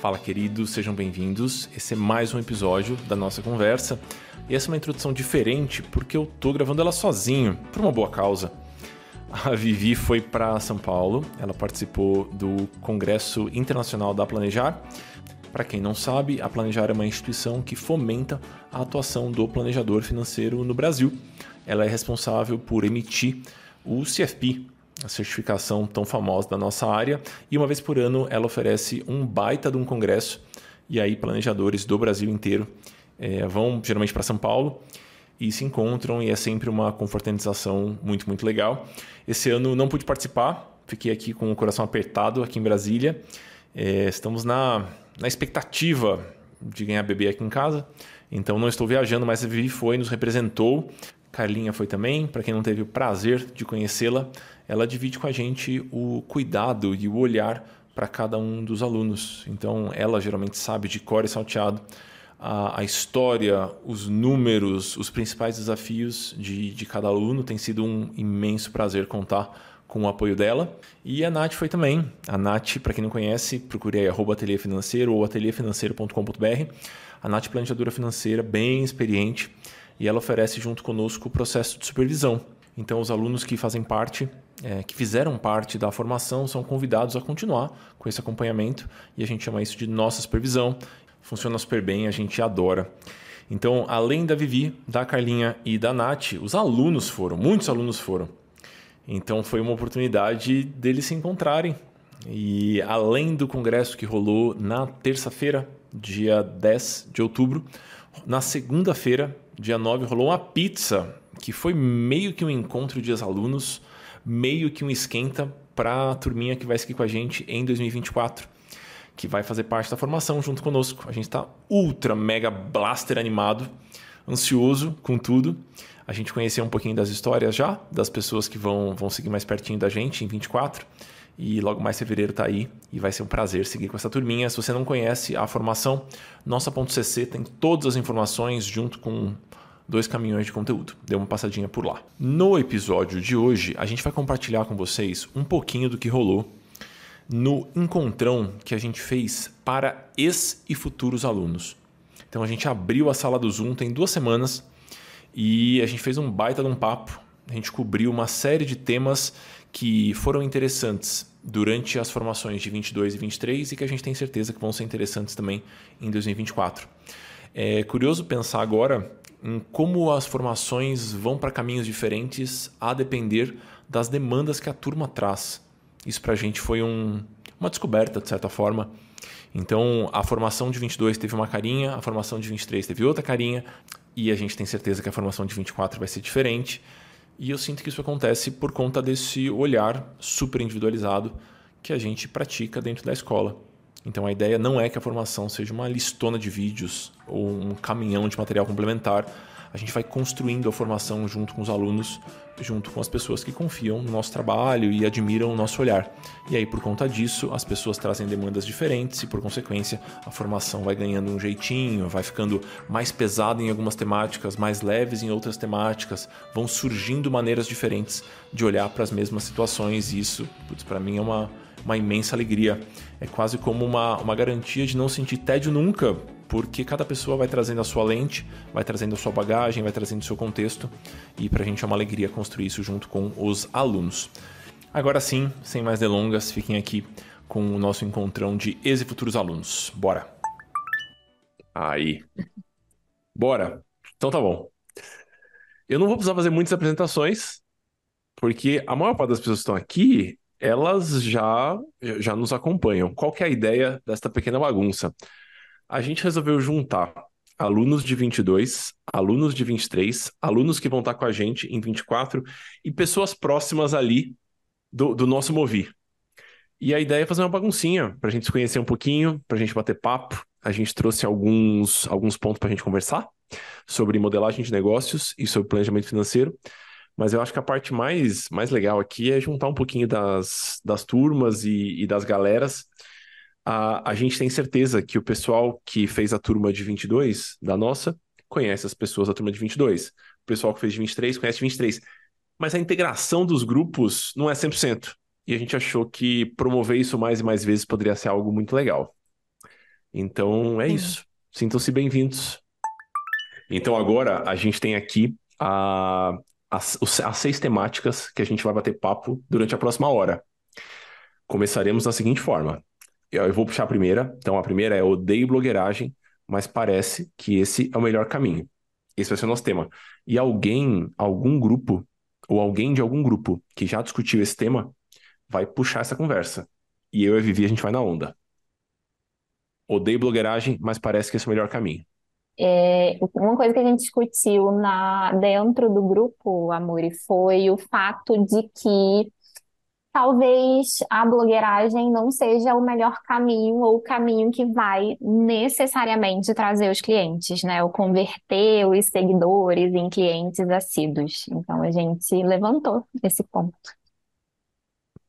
Fala, queridos, sejam bem-vindos. Esse é mais um episódio da nossa conversa. E essa é uma introdução diferente porque eu tô gravando ela sozinho, por uma boa causa. A Vivi foi para São Paulo, ela participou do Congresso Internacional da Planejar. Para quem não sabe, a Planejar é uma instituição que fomenta a atuação do planejador financeiro no Brasil. Ela é responsável por emitir o CFP, certificação tão famosa da nossa área, e uma vez por ano ela oferece um baita de um congresso, e aí planejadores do Brasil inteiro é, vão geralmente para São Paulo e se encontram, e é sempre uma confraternização muito, muito legal. Esse ano não pude participar, fiquei aqui com o coração apertado aqui em Brasília. É, estamos na, na expectativa de ganhar bebê aqui em casa, então não estou viajando, mas a Vivi foi, nos representou. Carlinha foi também, para quem não teve o prazer de conhecê-la, ela divide com a gente o cuidado e o olhar para cada um dos alunos. Então, ela geralmente sabe de cor e salteado a, a história, os números, os principais desafios de, de cada aluno. Tem sido um imenso prazer contar com o apoio dela. E a Nath foi também. A Nath, para quem não conhece, procure aí arroba ateliê financeiro ou ateliêfinanceiro.com.br. A Nath planejadora financeira, bem experiente, e ela oferece junto conosco o processo de supervisão. Então, os alunos que fazem parte, é, que fizeram parte da formação, são convidados a continuar com esse acompanhamento e a gente chama isso de nossa supervisão. Funciona super bem, a gente adora. Então, além da Vivi, da Carlinha e da Nath, os alunos foram, muitos alunos foram. Então, foi uma oportunidade deles se encontrarem. E além do congresso que rolou na terça-feira, dia 10 de outubro, na segunda-feira, dia 9, rolou uma pizza que foi meio que um encontro de ex-alunos, meio que um esquenta para a turminha que vai seguir com a gente em 2024, que vai fazer parte da formação junto conosco. A gente está ultra mega blaster animado, ansioso com tudo. A gente conheceu um pouquinho das histórias já, das pessoas que vão, vão seguir mais pertinho da gente em 24. E logo mais fevereiro está aí e vai ser um prazer seguir com essa turminha. Se você não conhece a formação, nossa.cc tem todas as informações junto com dois caminhões de conteúdo. Dê uma passadinha por lá. No episódio de hoje, a gente vai compartilhar com vocês um pouquinho do que rolou no encontrão que a gente fez para ex e futuros alunos. Então a gente abriu a sala do Zoom tem duas semanas e a gente fez um baita de um papo. A gente cobriu uma série de temas que foram interessantes durante as formações de 22 e 23 e que a gente tem certeza que vão ser interessantes também em 2024. É curioso pensar agora em como as formações vão para caminhos diferentes a depender das demandas que a turma traz. Isso para a gente foi um, uma descoberta, de certa forma. Então, a formação de 22 teve uma carinha, a formação de 23 teve outra carinha, e a gente tem certeza que a formação de 24 vai ser diferente. E eu sinto que isso acontece por conta desse olhar super individualizado que a gente pratica dentro da escola. Então a ideia não é que a formação seja uma listona de vídeos ou um caminhão de material complementar. A gente vai construindo a formação junto com os alunos, junto com as pessoas que confiam no nosso trabalho e admiram o nosso olhar. E aí, por conta disso, as pessoas trazem demandas diferentes e, por consequência, a formação vai ganhando um jeitinho, vai ficando mais pesada em algumas temáticas, mais leves em outras temáticas, vão surgindo maneiras diferentes de olhar para as mesmas situações. E isso, para mim, é uma, uma imensa alegria. É quase como uma, uma garantia de não sentir tédio nunca, porque cada pessoa vai trazendo a sua lente, vai trazendo a sua bagagem, vai trazendo o seu contexto, e para a gente é uma alegria construir isso junto com os alunos. Agora sim, sem mais delongas, fiquem aqui com o nosso encontrão de ex e futuros alunos. Bora! Aí. Bora! Então tá bom. Eu não vou precisar fazer muitas apresentações, porque a maior parte das pessoas que estão aqui elas já, já nos acompanham. Qual que é a ideia desta pequena bagunça? A gente resolveu juntar alunos de 22, alunos de 23, alunos que vão estar com a gente em 24 e pessoas próximas ali do, do nosso Movi. E a ideia é fazer uma baguncinha para a gente se conhecer um pouquinho, para a gente bater papo. A gente trouxe alguns, alguns pontos para a gente conversar sobre modelagem de negócios e sobre planejamento financeiro. Mas eu acho que a parte mais, mais legal aqui é juntar um pouquinho das, das turmas e, e das galeras. A, a gente tem certeza que o pessoal que fez a turma de 22, da nossa, conhece as pessoas da turma de 22. O pessoal que fez de 23 conhece de 23. Mas a integração dos grupos não é 100%. e a gente achou que promover isso mais e mais vezes poderia ser algo muito legal. Então é isso. Sintam-se bem-vindos. Então agora a gente tem aqui a, as, as seis temáticas que a gente vai bater papo durante a próxima hora. Começaremos da seguinte forma. Eu, eu vou puxar a primeira. Então a primeira é odeio blogueiragem, mas parece que esse é o melhor caminho. Esse vai ser o nosso tema. E alguém, algum grupo, ou alguém de algum grupo que já discutiu esse tema, vai puxar essa conversa. E eu e a Vivi, a gente vai na onda. Odeio blogueiragem, mas parece que esse é o melhor caminho. É, uma coisa que a gente discutiu na, dentro do grupo, Amori, foi o fato de que talvez a blogueiragem não seja o melhor caminho ou o caminho que vai necessariamente trazer os clientes, né? Ou converter os seguidores em clientes assíduos. Então a gente levantou esse ponto.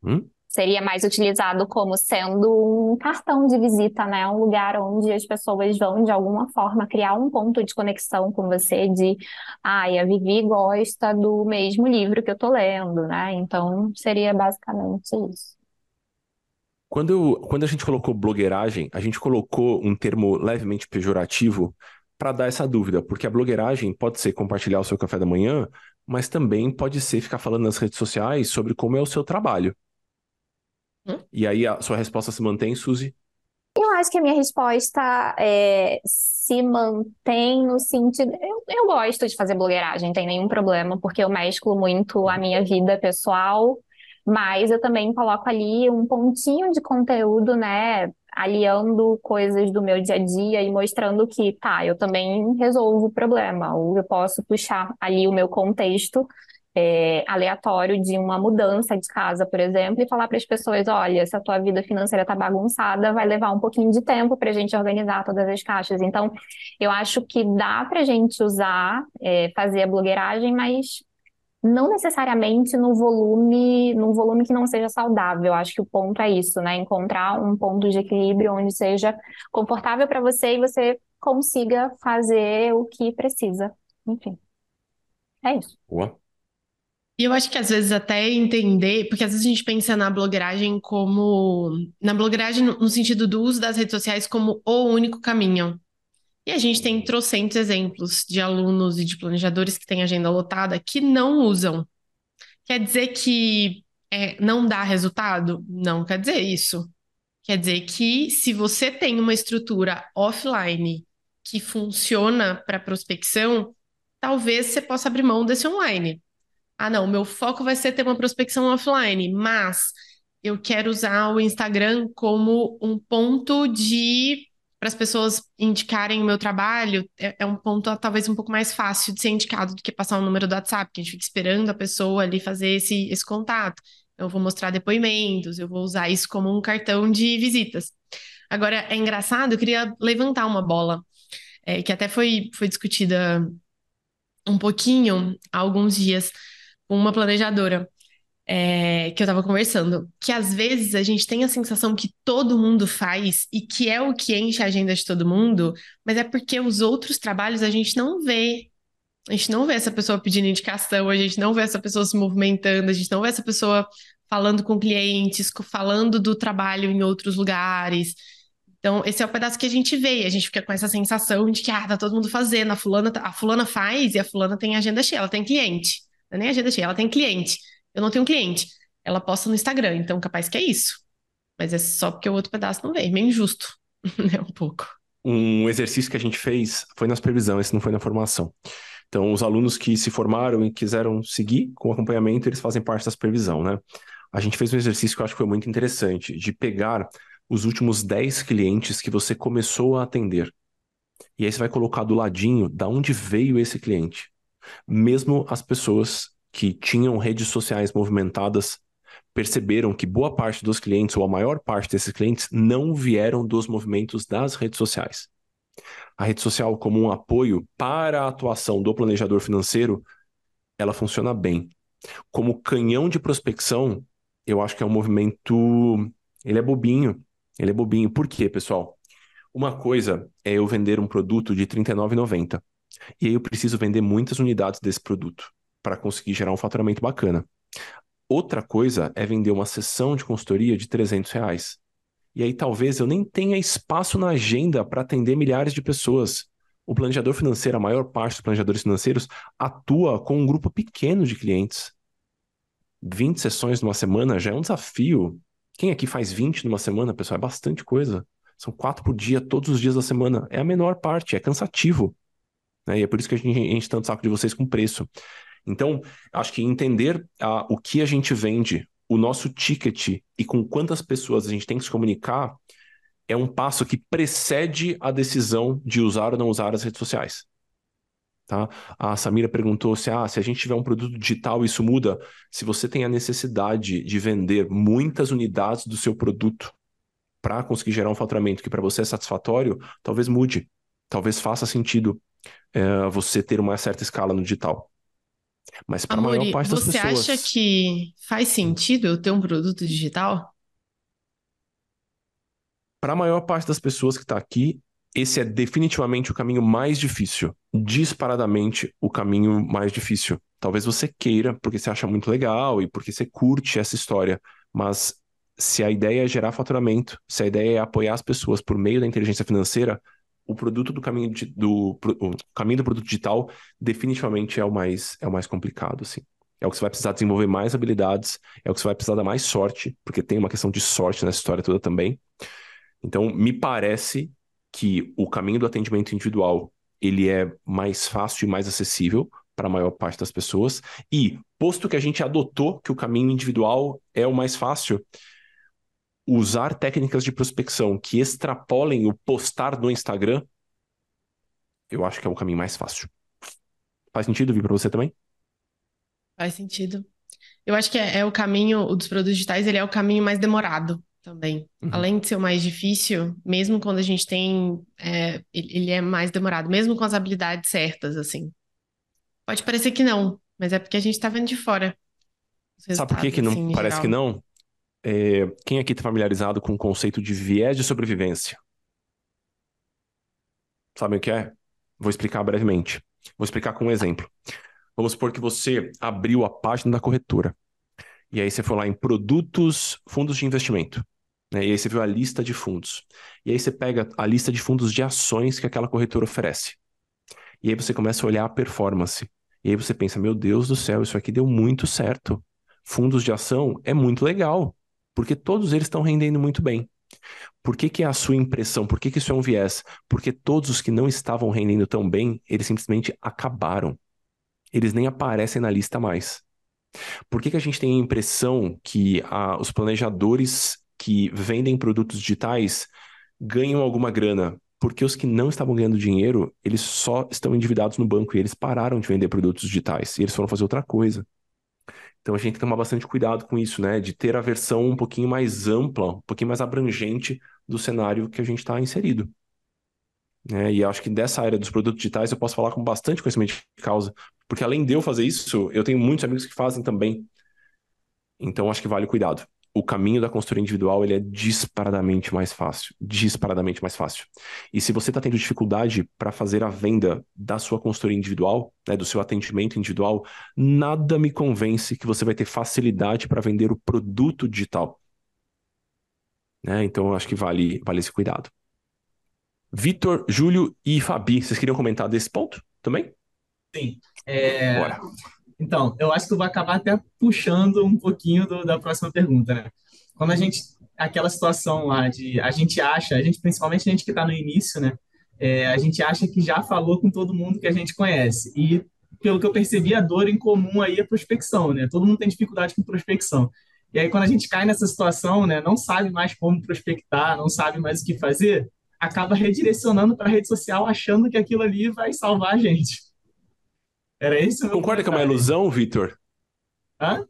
Hum? Seria mais utilizado como sendo um cartão de visita, né? Um lugar onde as pessoas vão, de alguma forma, criar um ponto de conexão com você de, ai, ah, a Vivi gosta do mesmo livro que eu tô lendo, né? Então, seria basicamente isso. Quando, eu, quando a gente colocou blogueiragem, a gente colocou um termo levemente pejorativo para dar essa dúvida, porque a blogueiragem pode ser compartilhar o seu café da manhã, mas também pode ser ficar falando nas redes sociais sobre como é o seu trabalho. Hum? E aí a sua resposta se mantém, Suzy? Eu acho que a minha resposta é, se mantém no sentido. Eu, eu gosto de fazer blogueiragem, não tem nenhum problema, porque eu mesclo muito a minha vida pessoal, mas eu também coloco ali um pontinho de conteúdo, né? Aliando coisas do meu dia a dia e mostrando que, tá, eu também resolvo o problema, ou eu posso puxar ali o meu contexto é, aleatório de uma mudança de casa, por exemplo, e falar para as pessoas: olha, se a tua vida financeira está bagunçada, vai levar um pouquinho de tempo para a gente organizar todas as caixas. Então, eu acho que dá para a gente usar, é, fazer a blogueiragem, mas não necessariamente no volume, num volume que não seja saudável. Eu acho que o ponto é isso, né? Encontrar um ponto de equilíbrio onde seja confortável para você e você consiga fazer o que precisa. Enfim. É isso. Boa. E eu acho que às vezes até entender, porque às vezes a gente pensa na blogueiragem como. Na blogueiragem no sentido do uso das redes sociais como o único caminho. E a gente tem trocentos exemplos de alunos e de planejadores que têm agenda lotada que não usam. Quer dizer que é, não dá resultado? Não quer dizer isso. Quer dizer que se você tem uma estrutura offline que funciona para prospecção, talvez você possa abrir mão desse online ah, não, meu foco vai ser ter uma prospecção offline, mas eu quero usar o Instagram como um ponto de para as pessoas indicarem o meu trabalho, é, é, um ponto talvez um pouco mais fácil de ser indicado do que passar o um número do WhatsApp, que a gente fica esperando a pessoa ali fazer esse, esse contato. Eu vou mostrar depoimentos, eu vou usar isso como um cartão de visitas. Agora, é engraçado, eu queria levantar uma bola, é, que até foi, foi discutida um pouquinho há alguns dias uma planejadora é, que eu estava conversando, que às vezes a gente tem a sensação que todo mundo faz e que é o que enche a agenda de todo mundo, mas é porque os outros trabalhos a gente não vê. A gente não vê essa pessoa pedindo indicação, a gente não vê essa pessoa se movimentando, a gente não vê essa pessoa falando com clientes, falando do trabalho em outros lugares. Então, esse é o pedaço que a gente vê, a gente fica com essa sensação de que ah, tá todo mundo fazendo, a fulana, tá, a fulana faz e a fulana tem agenda cheia, ela tem cliente. É nem agenda cheia, ela tem cliente. Eu não tenho cliente. Ela posta no Instagram, então capaz que é isso. Mas é só porque o outro pedaço não veio. Meio injusto, né? Um pouco. Um exercício que a gente fez foi na supervisão, esse não foi na formação. Então, os alunos que se formaram e quiseram seguir com acompanhamento, eles fazem parte da supervisão, né? A gente fez um exercício que eu acho que foi muito interessante, de pegar os últimos 10 clientes que você começou a atender. E aí você vai colocar do ladinho da onde veio esse cliente. Mesmo as pessoas que tinham redes sociais movimentadas perceberam que boa parte dos clientes, ou a maior parte desses clientes, não vieram dos movimentos das redes sociais. A rede social, como um apoio para a atuação do planejador financeiro, ela funciona bem. Como canhão de prospecção, eu acho que é um movimento. Ele é bobinho. Ele é bobinho. Por quê, pessoal? Uma coisa é eu vender um produto de R$ 39,90. E aí eu preciso vender muitas unidades desse produto para conseguir gerar um faturamento bacana. Outra coisa é vender uma sessão de consultoria de 300 reais. E aí talvez eu nem tenha espaço na agenda para atender milhares de pessoas. O planejador financeiro, a maior parte dos planejadores financeiros, atua com um grupo pequeno de clientes. 20 sessões numa semana já é um desafio. Quem aqui faz 20 numa semana, pessoal? É bastante coisa. São quatro por dia, todos os dias da semana. É a menor parte, é cansativo. Né? E é por isso que a gente enche tanto saco de vocês com preço. Então, acho que entender uh, o que a gente vende, o nosso ticket e com quantas pessoas a gente tem que se comunicar é um passo que precede a decisão de usar ou não usar as redes sociais. Tá? A Samira perguntou se, ah, se a gente tiver um produto digital, isso muda. Se você tem a necessidade de vender muitas unidades do seu produto para conseguir gerar um faturamento que para você é satisfatório, talvez mude. Talvez faça sentido é, você ter uma certa escala no digital. Mas para a maior parte das pessoas. Você acha que faz sentido eu ter um produto digital? Para a maior parte das pessoas que está aqui, esse é definitivamente o caminho mais difícil. Disparadamente o caminho mais difícil. Talvez você queira, porque você acha muito legal e porque você curte essa história, mas se a ideia é gerar faturamento, se a ideia é apoiar as pessoas por meio da inteligência financeira, o produto do caminho de, do caminho do produto digital definitivamente é o mais é o mais complicado assim. É o que você vai precisar desenvolver mais habilidades, é o que você vai precisar dar mais sorte, porque tem uma questão de sorte nessa história toda também. Então, me parece que o caminho do atendimento individual ele é mais fácil e mais acessível para a maior parte das pessoas. E, posto que a gente adotou que o caminho individual é o mais fácil, usar técnicas de prospecção que extrapolem o postar no Instagram, eu acho que é o caminho mais fácil. Faz sentido vir para você também? Faz sentido. Eu acho que é, é, o caminho, o dos produtos digitais, ele é o caminho mais demorado também. Uhum. Além de ser o mais difícil, mesmo quando a gente tem, é, ele é mais demorado, mesmo com as habilidades certas, assim. Pode parecer que não, mas é porque a gente está vendo de fora. Sabe por que, que não assim, parece geral. que não? É, quem aqui está familiarizado com o conceito de viés de sobrevivência? Sabem o que é? Vou explicar brevemente. Vou explicar com um exemplo. Vamos supor que você abriu a página da corretora. E aí você foi lá em produtos, fundos de investimento. Né? E aí você viu a lista de fundos. E aí você pega a lista de fundos de ações que aquela corretora oferece. E aí você começa a olhar a performance. E aí você pensa, meu Deus do céu, isso aqui deu muito certo. Fundos de ação é muito legal porque todos eles estão rendendo muito bem. Por que, que é a sua impressão? Por que, que isso é um viés? Porque todos os que não estavam rendendo tão bem, eles simplesmente acabaram. Eles nem aparecem na lista mais. Por que, que a gente tem a impressão que a, os planejadores que vendem produtos digitais ganham alguma grana? Porque os que não estavam ganhando dinheiro, eles só estão endividados no banco e eles pararam de vender produtos digitais e eles foram fazer outra coisa. Então a gente tem que tomar bastante cuidado com isso, né? De ter a versão um pouquinho mais ampla, um pouquinho mais abrangente do cenário que a gente está inserido. Né? E acho que dessa área dos produtos digitais eu posso falar com bastante conhecimento de causa, porque além de eu fazer isso, eu tenho muitos amigos que fazem também. Então acho que vale o cuidado o caminho da consultoria individual ele é disparadamente mais fácil, disparadamente mais fácil. E se você está tendo dificuldade para fazer a venda da sua consultoria individual, né, do seu atendimento individual, nada me convence que você vai ter facilidade para vender o produto digital. Né? Então eu acho que vale, vale esse cuidado. Vitor, Júlio e Fabi, vocês queriam comentar desse ponto também? Sim. É... Bora. Então, eu acho que eu vou acabar até puxando um pouquinho do, da próxima pergunta, né? Quando a gente, aquela situação lá de, a gente acha, a gente, principalmente a gente que está no início, né? É, a gente acha que já falou com todo mundo que a gente conhece. E, pelo que eu percebi, a dor em comum aí é prospecção, né? Todo mundo tem dificuldade com prospecção. E aí, quando a gente cai nessa situação, né, não sabe mais como prospectar, não sabe mais o que fazer, acaba redirecionando para a rede social achando que aquilo ali vai salvar a gente. Era isso? Concorda que é uma ilusão, Vitor? Hã?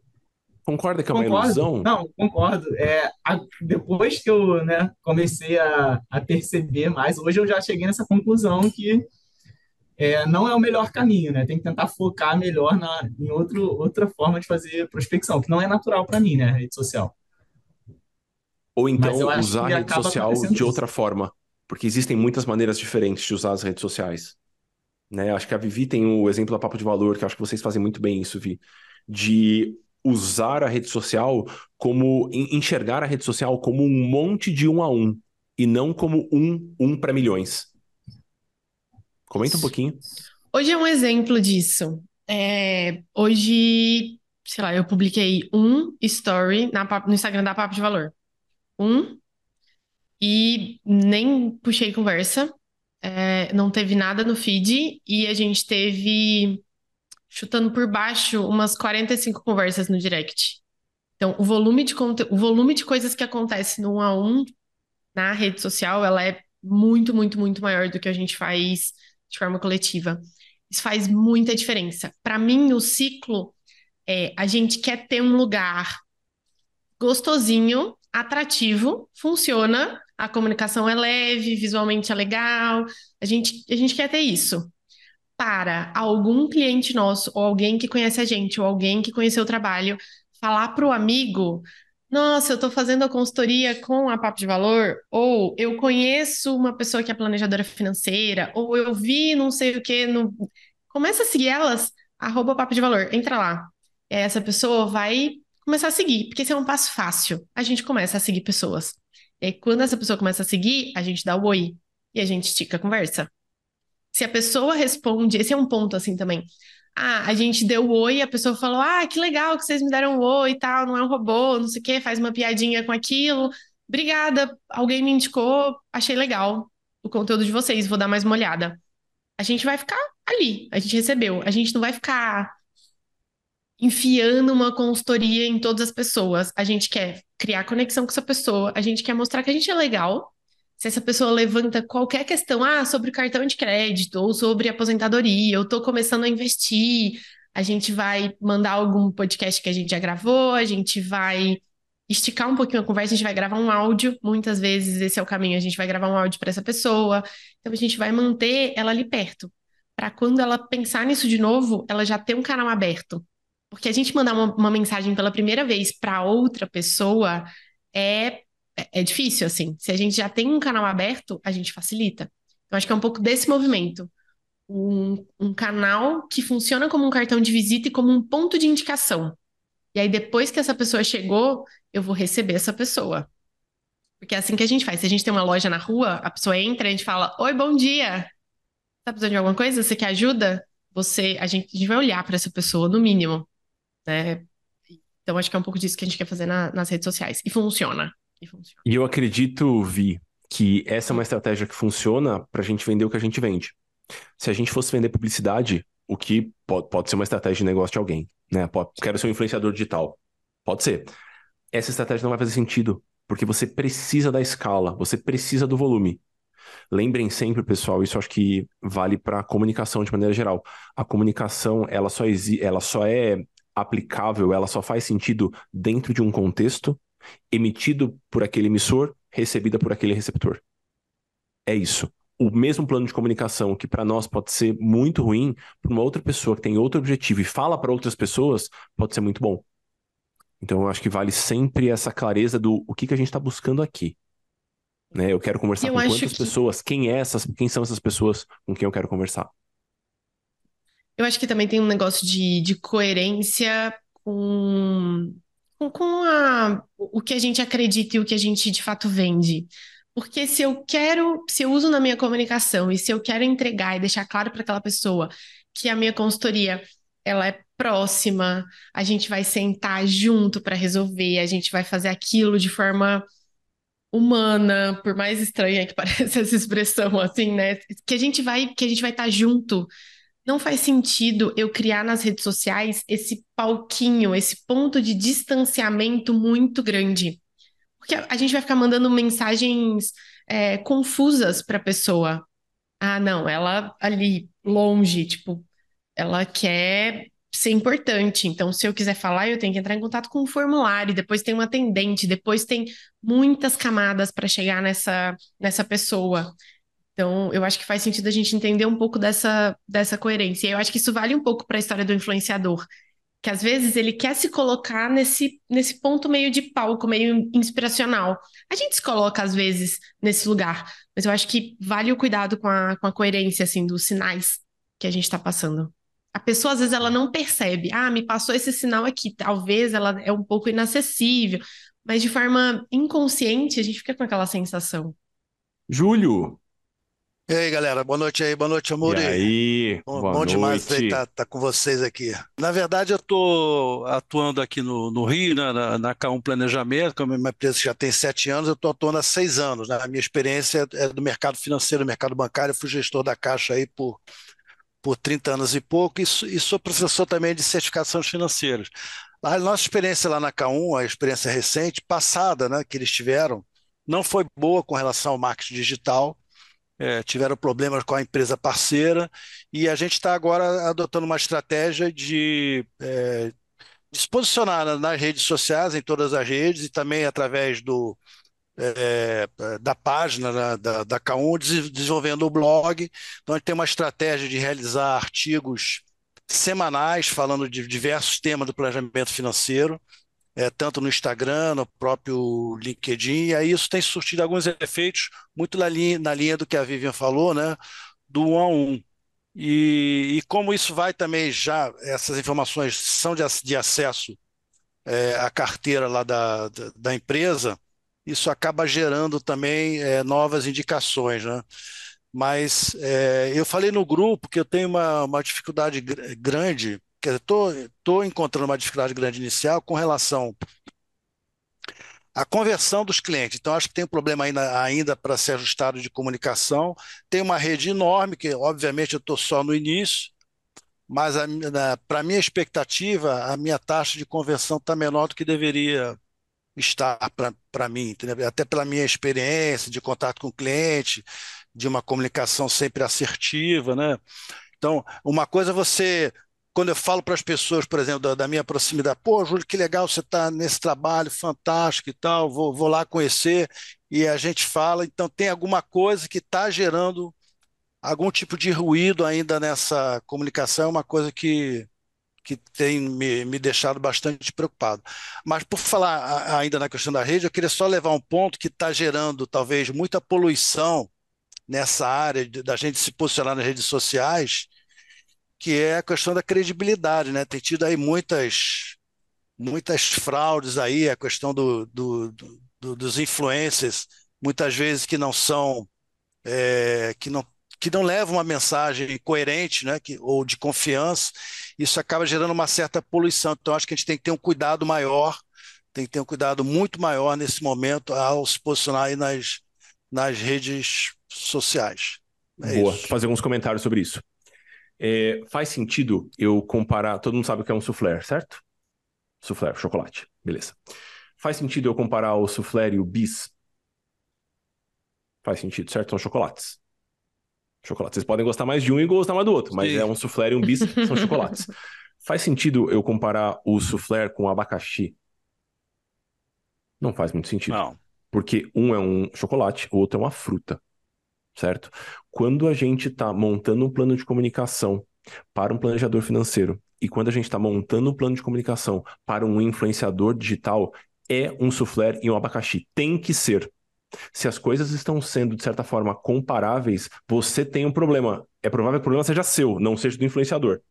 Concorda que é uma concordo. ilusão? Não, concordo. É, a, depois que eu né, comecei a, a, perceber mais, hoje eu já cheguei nessa conclusão que é, não é o melhor caminho, né? Tem que tentar focar melhor na, em outro, outra forma de fazer prospecção, que não é natural para mim, né? Rede social. Ou então usar a rede social de isso. outra forma, porque existem muitas maneiras diferentes de usar as redes sociais. Né? Acho que a Vivi tem o exemplo da Papo de Valor, que acho que vocês fazem muito bem isso, Vi, de usar a rede social como enxergar a rede social como um monte de um a um e não como um um para milhões. Comenta um pouquinho. Hoje é um exemplo disso. É, hoje, sei lá, eu publiquei um story na, no Instagram da Papo de Valor. Um. E nem puxei conversa. É, não teve nada no feed. E a gente teve, chutando por baixo, umas 45 conversas no direct. Então, o volume de, o volume de coisas que acontece no um a um na rede social, ela é muito, muito, muito maior do que a gente faz de forma coletiva. Isso faz muita diferença. Para mim, o ciclo é a gente quer ter um lugar gostosinho, atrativo, funciona, a comunicação é leve, visualmente é legal, a gente, a gente quer ter isso. Para algum cliente nosso, ou alguém que conhece a gente, ou alguém que conheceu o trabalho, falar para o amigo: nossa, eu estou fazendo a consultoria com a Papo de Valor, ou eu conheço uma pessoa que é planejadora financeira, ou eu vi não sei o que no. Começa a seguir elas, arroba Papo de Valor, entra lá. Essa pessoa vai começar a seguir, porque esse é um passo fácil. A gente começa a seguir pessoas. Aí, quando essa pessoa começa a seguir, a gente dá o oi e a gente estica a conversa. Se a pessoa responde, esse é um ponto assim também. Ah, a gente deu oi, a pessoa falou: Ah, que legal que vocês me deram oi e tal, não é um robô, não sei o quê, faz uma piadinha com aquilo. Obrigada, alguém me indicou, achei legal o conteúdo de vocês, vou dar mais uma olhada. A gente vai ficar ali, a gente recebeu, a gente não vai ficar enfiando uma consultoria em todas as pessoas. A gente quer criar conexão com essa pessoa, a gente quer mostrar que a gente é legal, se essa pessoa levanta qualquer questão, ah, sobre cartão de crédito ou sobre aposentadoria, eu estou começando a investir, a gente vai mandar algum podcast que a gente já gravou, a gente vai esticar um pouquinho a conversa, a gente vai gravar um áudio, muitas vezes esse é o caminho, a gente vai gravar um áudio para essa pessoa, então a gente vai manter ela ali perto, para quando ela pensar nisso de novo, ela já ter um canal aberto. Porque a gente mandar uma, uma mensagem pela primeira vez para outra pessoa é é, difícil, assim. Se a gente já tem um canal aberto, a gente facilita. Então, acho que é um pouco desse movimento. Um, um canal que funciona como um cartão de visita e como um ponto de indicação. E aí, depois que essa pessoa chegou, eu vou receber essa pessoa. Porque é assim que a gente faz. Se a gente tem uma loja na rua, a pessoa entra a gente fala: Oi, bom dia. Tá precisando de alguma coisa? Você quer ajuda? Você, a gente, a gente vai olhar para essa pessoa, no mínimo. Né? Então, acho que é um pouco disso que a gente quer fazer na, nas redes sociais. E funciona e funciona. E eu acredito, Vi, que essa é uma estratégia que funciona para a gente vender o que a gente vende. Se a gente fosse vender publicidade, o que pode, pode ser uma estratégia de negócio de alguém, né? Quero ser um influenciador digital. Pode ser. Essa estratégia não vai fazer sentido, porque você precisa da escala, você precisa do volume. Lembrem sempre, pessoal, isso acho que vale para a comunicação de maneira geral. A comunicação, ela só, ela só é aplicável, ela só faz sentido dentro de um contexto emitido por aquele emissor, recebida por aquele receptor. É isso. O mesmo plano de comunicação que para nós pode ser muito ruim, para uma outra pessoa que tem outro objetivo e fala para outras pessoas, pode ser muito bom. Então eu acho que vale sempre essa clareza do o que, que a gente está buscando aqui. Né? Eu quero conversar eu com quantas que... pessoas, quem é essas, quem são essas pessoas com quem eu quero conversar. Eu acho que também tem um negócio de, de coerência com com a, o que a gente acredita e o que a gente de fato vende. Porque se eu quero, se eu uso na minha comunicação e se eu quero entregar e deixar claro para aquela pessoa que a minha consultoria ela é próxima, a gente vai sentar junto para resolver, a gente vai fazer aquilo de forma humana, por mais estranha que pareça essa expressão assim, né? Que a gente vai, que a gente vai estar tá junto não faz sentido eu criar nas redes sociais esse palquinho, esse ponto de distanciamento muito grande. Porque a gente vai ficar mandando mensagens é, confusas para a pessoa. Ah, não, ela ali longe, tipo, ela quer ser importante. Então, se eu quiser falar, eu tenho que entrar em contato com um formulário, depois tem um atendente, depois tem muitas camadas para chegar nessa, nessa pessoa. Então, eu acho que faz sentido a gente entender um pouco dessa, dessa coerência. Eu acho que isso vale um pouco para a história do influenciador, que às vezes ele quer se colocar nesse, nesse ponto meio de palco, meio inspiracional. A gente se coloca, às vezes, nesse lugar, mas eu acho que vale o cuidado com a, com a coerência, assim, dos sinais que a gente está passando. a pessoa às vezes ela não percebe, ah, me passou esse sinal aqui, talvez ela é um pouco inacessível, mas de forma inconsciente a gente fica com aquela sensação. Júlio, e aí, galera, boa noite aí, boa noite, amor. E aí, bom, boa bom demais estar tá, tá com vocês aqui. Na verdade, eu estou atuando aqui no, no Rio, né, na, na K1 Planejamento, que é uma empresa que já tem sete anos, eu estou atuando há seis anos. Né? A minha experiência é do mercado financeiro, mercado bancário, eu fui gestor da Caixa aí por, por 30 anos e pouco, e, e sou professor também de certificações financeiras. A nossa experiência lá na K1, a experiência recente, passada, né, que eles tiveram, não foi boa com relação ao marketing digital, é, tiveram problemas com a empresa parceira e a gente está agora adotando uma estratégia de, é, de se posicionar nas redes sociais, em todas as redes e também através do, é, da página né, da, da K1, desenvolvendo o blog. Então, a gente tem uma estratégia de realizar artigos semanais falando de diversos temas do planejamento financeiro é, tanto no Instagram, no próprio LinkedIn, e aí isso tem surtido alguns efeitos muito na linha, na linha do que a Vivian falou, né, do um a um. E, e como isso vai também já, essas informações são de, de acesso é, à carteira lá da, da, da, empresa, isso acaba gerando também é, novas indicações, né? Mas é, eu falei no grupo que eu tenho uma, uma dificuldade gr grande Quer dizer, estou encontrando uma dificuldade grande inicial com relação à conversão dos clientes. Então, acho que tem um problema ainda, ainda para ser ajustado de comunicação. Tem uma rede enorme, que obviamente eu estou só no início, mas para minha expectativa, a minha taxa de conversão está menor do que deveria estar para mim, entendeu? até pela minha experiência de contato com o cliente, de uma comunicação sempre assertiva, né? Então, uma coisa é você quando eu falo para as pessoas, por exemplo, da, da, minha proximidade, pô, Júlio, que legal você está nesse trabalho fantástico e tal, vou, vou lá conhecer, e a gente fala, então tem alguma coisa que está gerando algum tipo de ruído ainda nessa comunicação, é uma coisa que, que tem me, me deixado bastante preocupado. Mas por falar ainda na questão da rede, eu queria só levar um ponto que está gerando talvez muita poluição nessa área da gente se posicionar nas redes sociais, que é a questão da credibilidade, né? Tem tido aí muitas, muitas fraudes aí, a questão do, do, do, dos influencers, muitas vezes que não são, é, que não que não levam uma mensagem coerente, né, que, ou de confiança, isso acaba gerando uma certa poluição. Então, acho que a gente tem que ter um cuidado maior, tem que ter um cuidado muito maior nesse momento ao se posicionar aí nas, nas redes sociais. É Boa, isso. fazer alguns comentários sobre isso. É, faz sentido eu comparar. Todo mundo sabe o que é um soufflé, certo? Soufflé, chocolate. Beleza. Faz sentido eu comparar o soufflé e o bis? Faz sentido, certo? São chocolates. Chocolates. Vocês podem gostar mais de um e gostar mais do outro, mas Sim. é um soufflé e um bis são chocolates. Faz sentido eu comparar o soufflé com o abacaxi? Não faz muito sentido. Não. Porque um é um chocolate, o outro é uma fruta certo? Quando a gente está montando um plano de comunicação para um planejador financeiro e quando a gente está montando um plano de comunicação para um influenciador digital, é um soufflé e um abacaxi. Tem que ser. Se as coisas estão sendo, de certa forma, comparáveis, você tem um problema. É provável que o problema seja seu, não seja do influenciador.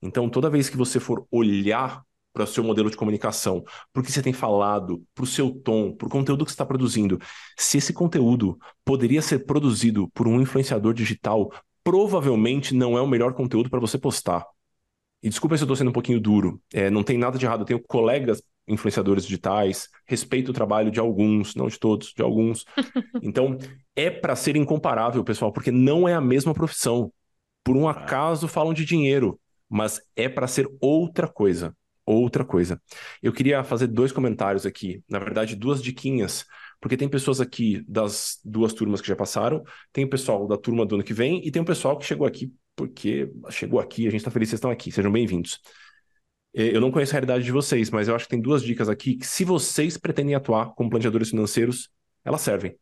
Então, toda vez que você for olhar para o seu modelo de comunicação, para o que você tem falado, para o seu tom, para o conteúdo que você está produzindo. Se esse conteúdo poderia ser produzido por um influenciador digital, provavelmente não é o melhor conteúdo para você postar. E desculpa se eu estou sendo um pouquinho duro, é, não tem nada de errado. Eu tenho colegas influenciadores digitais, respeito o trabalho de alguns, não de todos, de alguns. Então, é para ser incomparável, pessoal, porque não é a mesma profissão. Por um acaso falam de dinheiro, mas é para ser outra coisa outra coisa. Eu queria fazer dois comentários aqui, na verdade, duas diquinhas, porque tem pessoas aqui das duas turmas que já passaram, tem o pessoal da turma do ano que vem e tem o pessoal que chegou aqui porque chegou aqui, a gente está feliz que vocês estão aqui, sejam bem-vindos. É, eu não conheço a realidade de vocês, mas eu acho que tem duas dicas aqui que, se vocês pretendem atuar como planejadores financeiros, elas servem.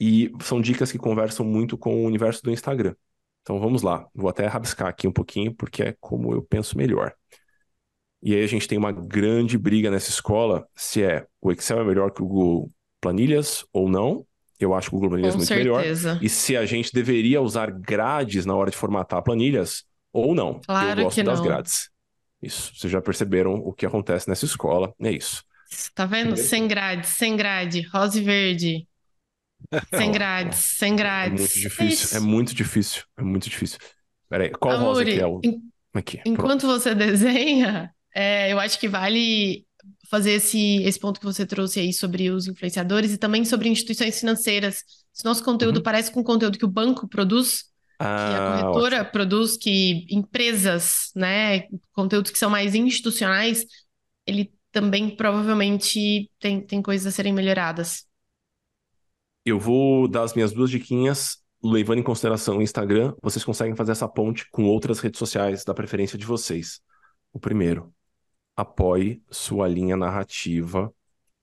E são dicas que conversam muito com o universo do Instagram. Então vamos lá, vou até rabiscar aqui um pouquinho, porque é como eu penso melhor. E aí a gente tem uma grande briga nessa escola se é o Excel é melhor que o Google Planilhas ou não. Eu acho que o Google Planilhas é muito certeza. melhor. E se a gente deveria usar grades na hora de formatar planilhas Ou não. Claro eu gosto das não. grades. Isso. Vocês já perceberam o que acontece nessa escola. É isso. Tá vendo? Sem grade, sem grade, rosa e verde. Sem grades, sem É grades. muito É difícil. É isso. muito difícil. É muito difícil. Peraí, qual rosa que é o. Aqui, pronto. enquanto você desenha, é, eu acho que vale fazer esse, esse ponto que você trouxe aí sobre os influenciadores e também sobre instituições financeiras. Se nosso conteúdo Uhum. parece com o conteúdo que o banco produz, que a Ah, corretora ótimo. produz, que empresas, né, conteúdos que são mais institucionais, ele também provavelmente tem, tem coisas a serem melhoradas. Eu vou dar as minhas duas diquinhas, levando em consideração o Instagram. Vocês conseguem fazer essa ponte com outras redes sociais da preferência de vocês. O primeiro, apoie sua linha narrativa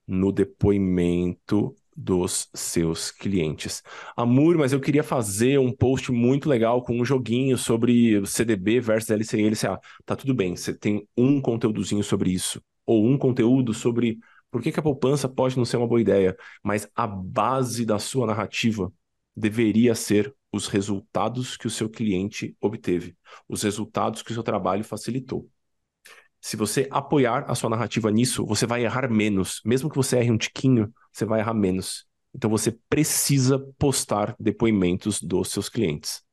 no depoimento dos seus clientes. Amor, mas eu queria fazer um post muito legal com um joguinho sobre CDB versus LCI e LCA. Tá tudo bem, você tem um conteúdozinho sobre isso, ou um conteúdo sobre por que que a poupança pode não ser uma boa ideia, mas a base da sua narrativa deveria ser os resultados que o seu cliente obteve, os resultados que o seu trabalho facilitou. Se você apoiar a sua narrativa nisso, você vai errar menos. Mesmo que você erre um tiquinho, você vai errar menos. Então você precisa postar depoimentos dos seus clientes.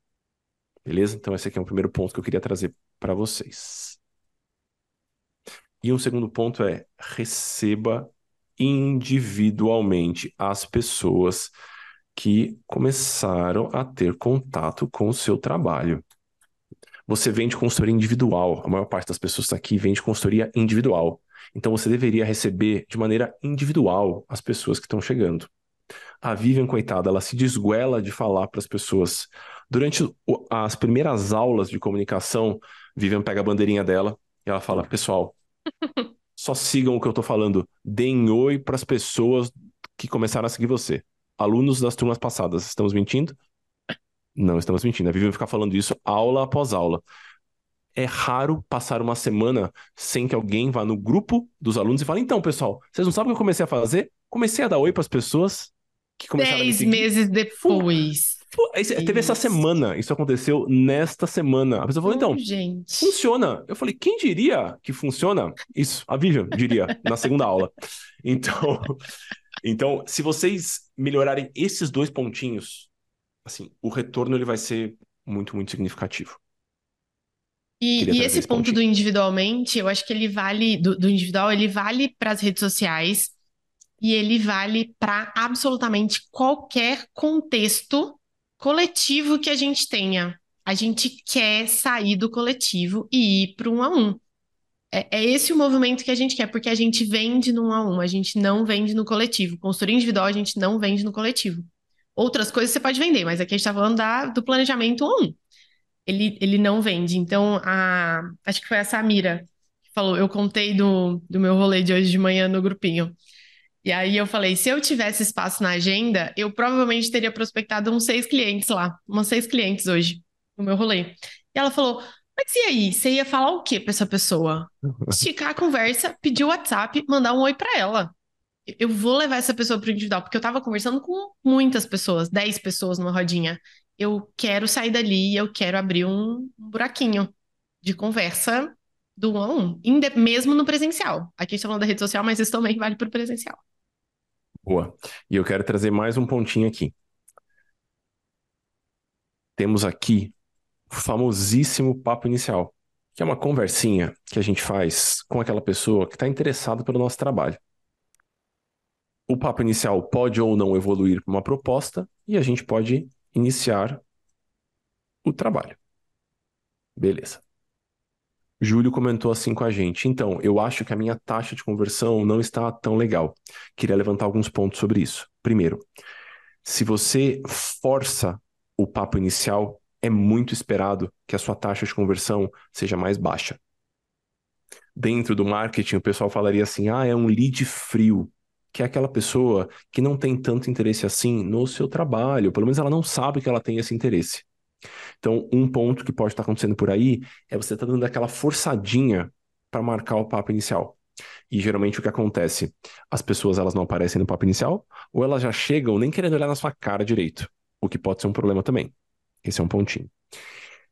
Beleza? Então esse aqui é o primeiro ponto que eu queria trazer para vocês. E um segundo ponto é receba individualmente as pessoas que começaram a ter contato com o seu trabalho. Você vende consultoria individual. A maior parte das pessoas aqui vende consultoria individual. Então você deveria receber de maneira individual as pessoas que estão chegando. A Vivian, coitada, ela se desguela de falar para as pessoas. Durante as primeiras aulas de comunicação, Vivian pega a bandeirinha dela e ela fala: Pessoal, só sigam o que eu tô falando. Deem oi para as pessoas que começaram a seguir você. Alunos das turmas passadas, estamos mentindo? Não estamos mentindo. A Vivian fica falando isso aula após aula. É raro passar uma semana sem que alguém vá no grupo dos alunos e fale: Então, pessoal, vocês não sabem o que eu comecei a fazer? Comecei a dar oi para as pessoas que começaram a me Dez meses depois. Pô, esse- teve essa Isso. semana, isso aconteceu nesta semana. A pessoa falou: Então, gente. Funciona. Eu falei, quem diria que funciona? Isso, a Vivian diria na segunda aula. Então, então, se vocês melhorarem esses dois pontinhos, assim, o retorno ele vai ser muito, muito significativo. E, e esse ponto do individualmente, eu acho que ele vale, do, do individual, ele vale para as redes sociais e ele vale para absolutamente qualquer contexto coletivo que a gente tenha. A gente quer sair do coletivo e ir para um a um. É, é esse o movimento que a gente quer, porque a gente vende no um a um, a gente não vende no coletivo. Consultoria individual, a gente não vende no coletivo. Outras coisas você pode vender, mas aqui a gente está falando da, do planejamento um a um ele, ele não vende. Então, a, acho que foi a Samira que falou, eu contei do, do meu rolê de hoje de manhã no grupinho. E aí eu falei, se eu tivesse espaço na agenda, eu provavelmente teria prospectado uns seis clientes lá, uns seis clientes hoje, no meu rolê. E ela falou, mas e aí, você ia falar o quê para essa pessoa? Esticar a conversa, pedir o WhatsApp, mandar um oi para ela. Eu vou levar essa pessoa para o individual, porque eu estava conversando com muitas pessoas, 10 pessoas numa rodinha eu quero sair dali e eu quero abrir um buraquinho de conversa do um a um, mesmo no presencial. Aqui a gente está falando da rede social, mas isso também vale para o presencial. Boa. E eu quero trazer mais um pontinho aqui. Temos aqui o famosíssimo papo inicial, que é uma conversinha que a gente faz com aquela pessoa que está interessada pelo nosso trabalho. O papo inicial pode ou não evoluir para uma proposta e a gente pode iniciar o trabalho. Beleza. Júlio comentou assim com a gente. Então, eu acho que a minha taxa de conversão não está tão legal. Queria levantar alguns pontos sobre isso. Primeiro, se você força o papo inicial, é muito esperado que a sua taxa de conversão seja mais baixa. Dentro do marketing, o pessoal falaria assim: ah, é um lead frio que é aquela pessoa que não tem tanto interesse assim no seu trabalho, pelo menos ela não sabe que ela tem esse interesse. Então, um ponto que pode estar acontecendo por aí é você estar dando aquela forçadinha para marcar o papo inicial. E geralmente o que acontece? As pessoas elas não aparecem no papo inicial, ou elas já chegam nem querendo olhar na sua cara direito, o que pode ser um problema também. Esse é um pontinho.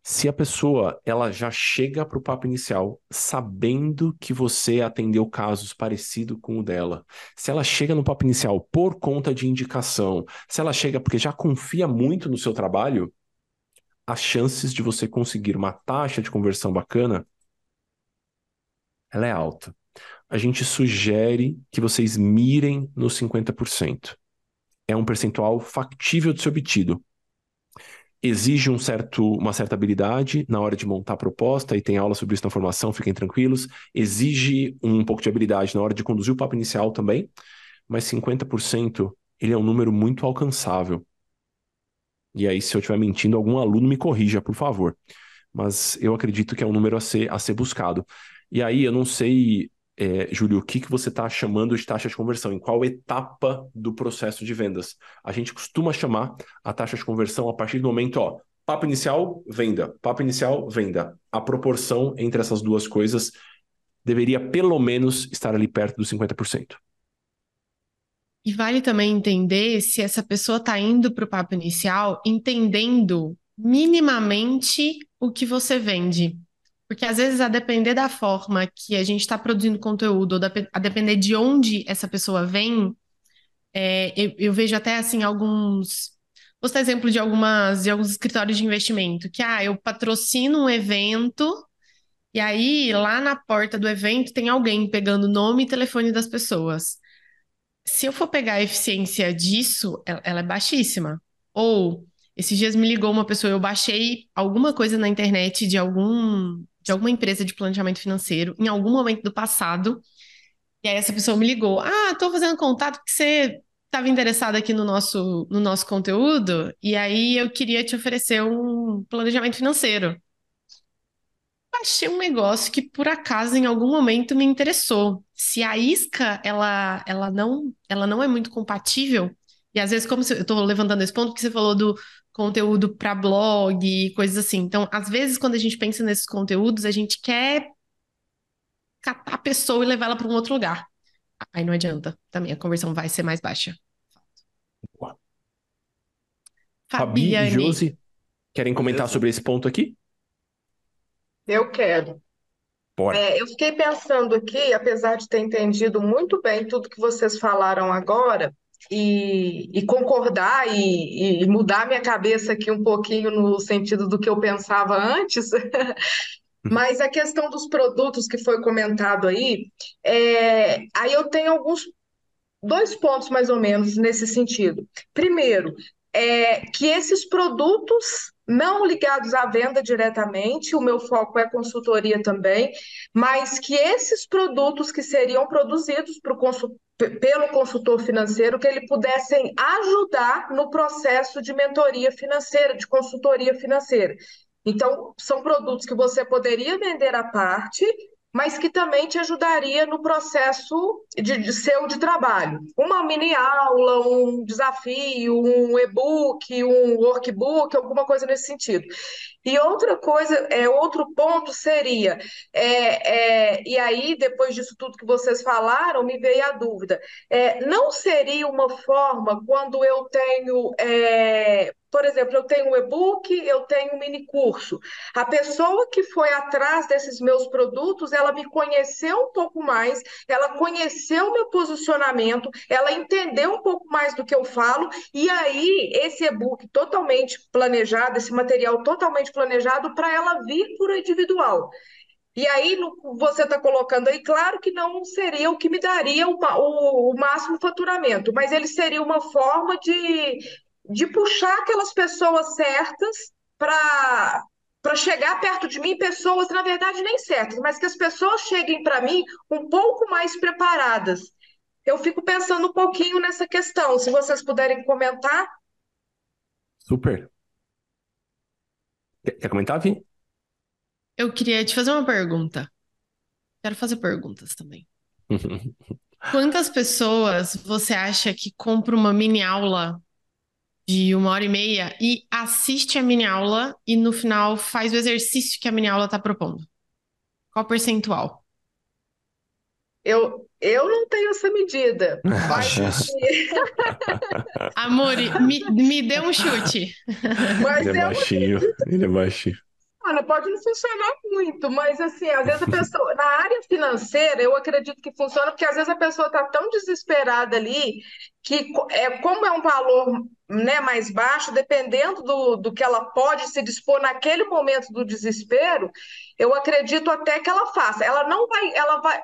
Se a pessoa ela já chega para o papo inicial sabendo que você atendeu casos parecidos com o dela, se ela chega no papo inicial por conta de indicação, se ela chega porque já confia muito no seu trabalho, as chances de você conseguir uma taxa de conversão bacana, ela é alta. A gente sugere que vocês mirem nos 50%. É um percentual factível de ser obtido exige um certo, uma certa habilidade na hora de montar a proposta, e tem aula sobre isso na formação, fiquem tranquilos. Exige um pouco de habilidade na hora de conduzir o papo inicial também, mas 50% ele é um número muito alcançável. E aí, se eu estiver mentindo, algum aluno me corrija, por favor. Mas eu acredito que é um número a ser, a ser buscado. E aí, eu não sei é, Júlio, o que, que você está chamando de taxa de conversão? Em qual etapa do processo de vendas? A gente costuma chamar a taxa de conversão a partir do momento, ó, papo inicial, venda, papo inicial, venda. A proporção entre essas duas coisas deveria pelo menos estar ali perto dos 50%. E vale também entender se essa pessoa está indo para o papo inicial entendendo minimamente o que você vende. Porque às vezes, a depender da forma que a gente está produzindo conteúdo, ou a depender de onde essa pessoa vem, é, eu, eu, vejo até assim alguns. Vou dar exemplo de algumas de alguns escritórios de investimento, que ah, eu patrocino um evento, e aí lá na porta do evento tem alguém pegando nome e telefone das pessoas. Se eu for pegar a eficiência disso, ela, ela é baixíssima. Ou esses dias me ligou uma pessoa, eu baixei alguma coisa na internet de algum de alguma empresa de planejamento financeiro em algum momento do passado. E aí essa pessoa me ligou: Ah, estou fazendo contato porque você estava interessado aqui no nosso, no nosso conteúdo, e aí eu queria te oferecer um planejamento financeiro. Achei um negócio que por acaso em algum momento me interessou. Se a isca ela, ela não ela não é muito compatível, e às vezes como eu estou levantando esse ponto que você falou do conteúdo para blog e coisas assim. Então, às vezes, quando a gente pensa nesses conteúdos, a gente quer catar a pessoa e levar ela para um outro lugar. Aí não adianta, também a conversão vai ser mais baixa. Boa. Fabi e Josi, querem comentar sobre esse ponto aqui? Eu quero. Bora. É, eu fiquei pensando aqui, apesar de ter entendido muito bem tudo que vocês falaram agora, e, e concordar e, e, mudar minha cabeça aqui um pouquinho no sentido do que eu pensava antes. Mas a questão dos produtos que foi comentado aí, é, aí eu tenho alguns dois pontos mais ou menos nesse sentido. Primeiro, é que esses produtos não ligados à venda diretamente, o meu foco é consultoria também, mas que esses produtos que seriam produzidos consul... pelo consultor financeiro, que ele pudessem ajudar no processo de mentoria financeira, de consultoria financeira. Então, são produtos que você poderia vender à parte, mas que também te ajudaria no processo de, de seu de trabalho. Uma mini aula, um desafio, um e-book, um workbook, alguma coisa nesse sentido. E outra coisa, é, outro ponto seria, é, é, e aí, depois disso tudo que vocês falaram, me veio a dúvida. É, não seria uma forma, quando eu tenho, é, por exemplo, eu tenho um e-book, eu tenho um mini curso. A pessoa que foi atrás desses meus produtos, ela me conheceu um pouco mais, ela conheceu meu posicionamento, ela entendeu um pouco mais do que eu falo, e aí esse e-book totalmente planejado, esse material totalmente planejado para ela vir por individual. E aí, você está colocando aí, claro que não seria o que me daria o, o, o máximo faturamento, mas ele seria uma forma de, de puxar aquelas pessoas certas para para chegar perto de mim pessoas, na verdade, nem certas, mas que as pessoas cheguem para mim um pouco mais preparadas. Eu fico pensando um pouquinho nessa questão. Se vocês puderem comentar. Super. Quer comentar, Vi? Eu queria te fazer uma pergunta. Quero fazer perguntas também. Quantas pessoas você acha que compra uma mini aula de uma hora e meia e assiste a mini aula e no final faz o exercício que a mini aula está propondo? Qual percentual? Eu, eu não tenho essa medida. Mas... Amor, me, me dê um chute. Mas ele é baixinho. Ele é baixinho. funciona, pode não funcionar muito, mas assim, às vezes a pessoa, na área financeira, eu acredito que funciona, porque às vezes a pessoa está tão desesperada ali que é, como é um valor né, mais baixo, dependendo do, do que ela pode se dispor naquele momento do desespero, eu acredito até que ela faça. Ela não vai, ela vai.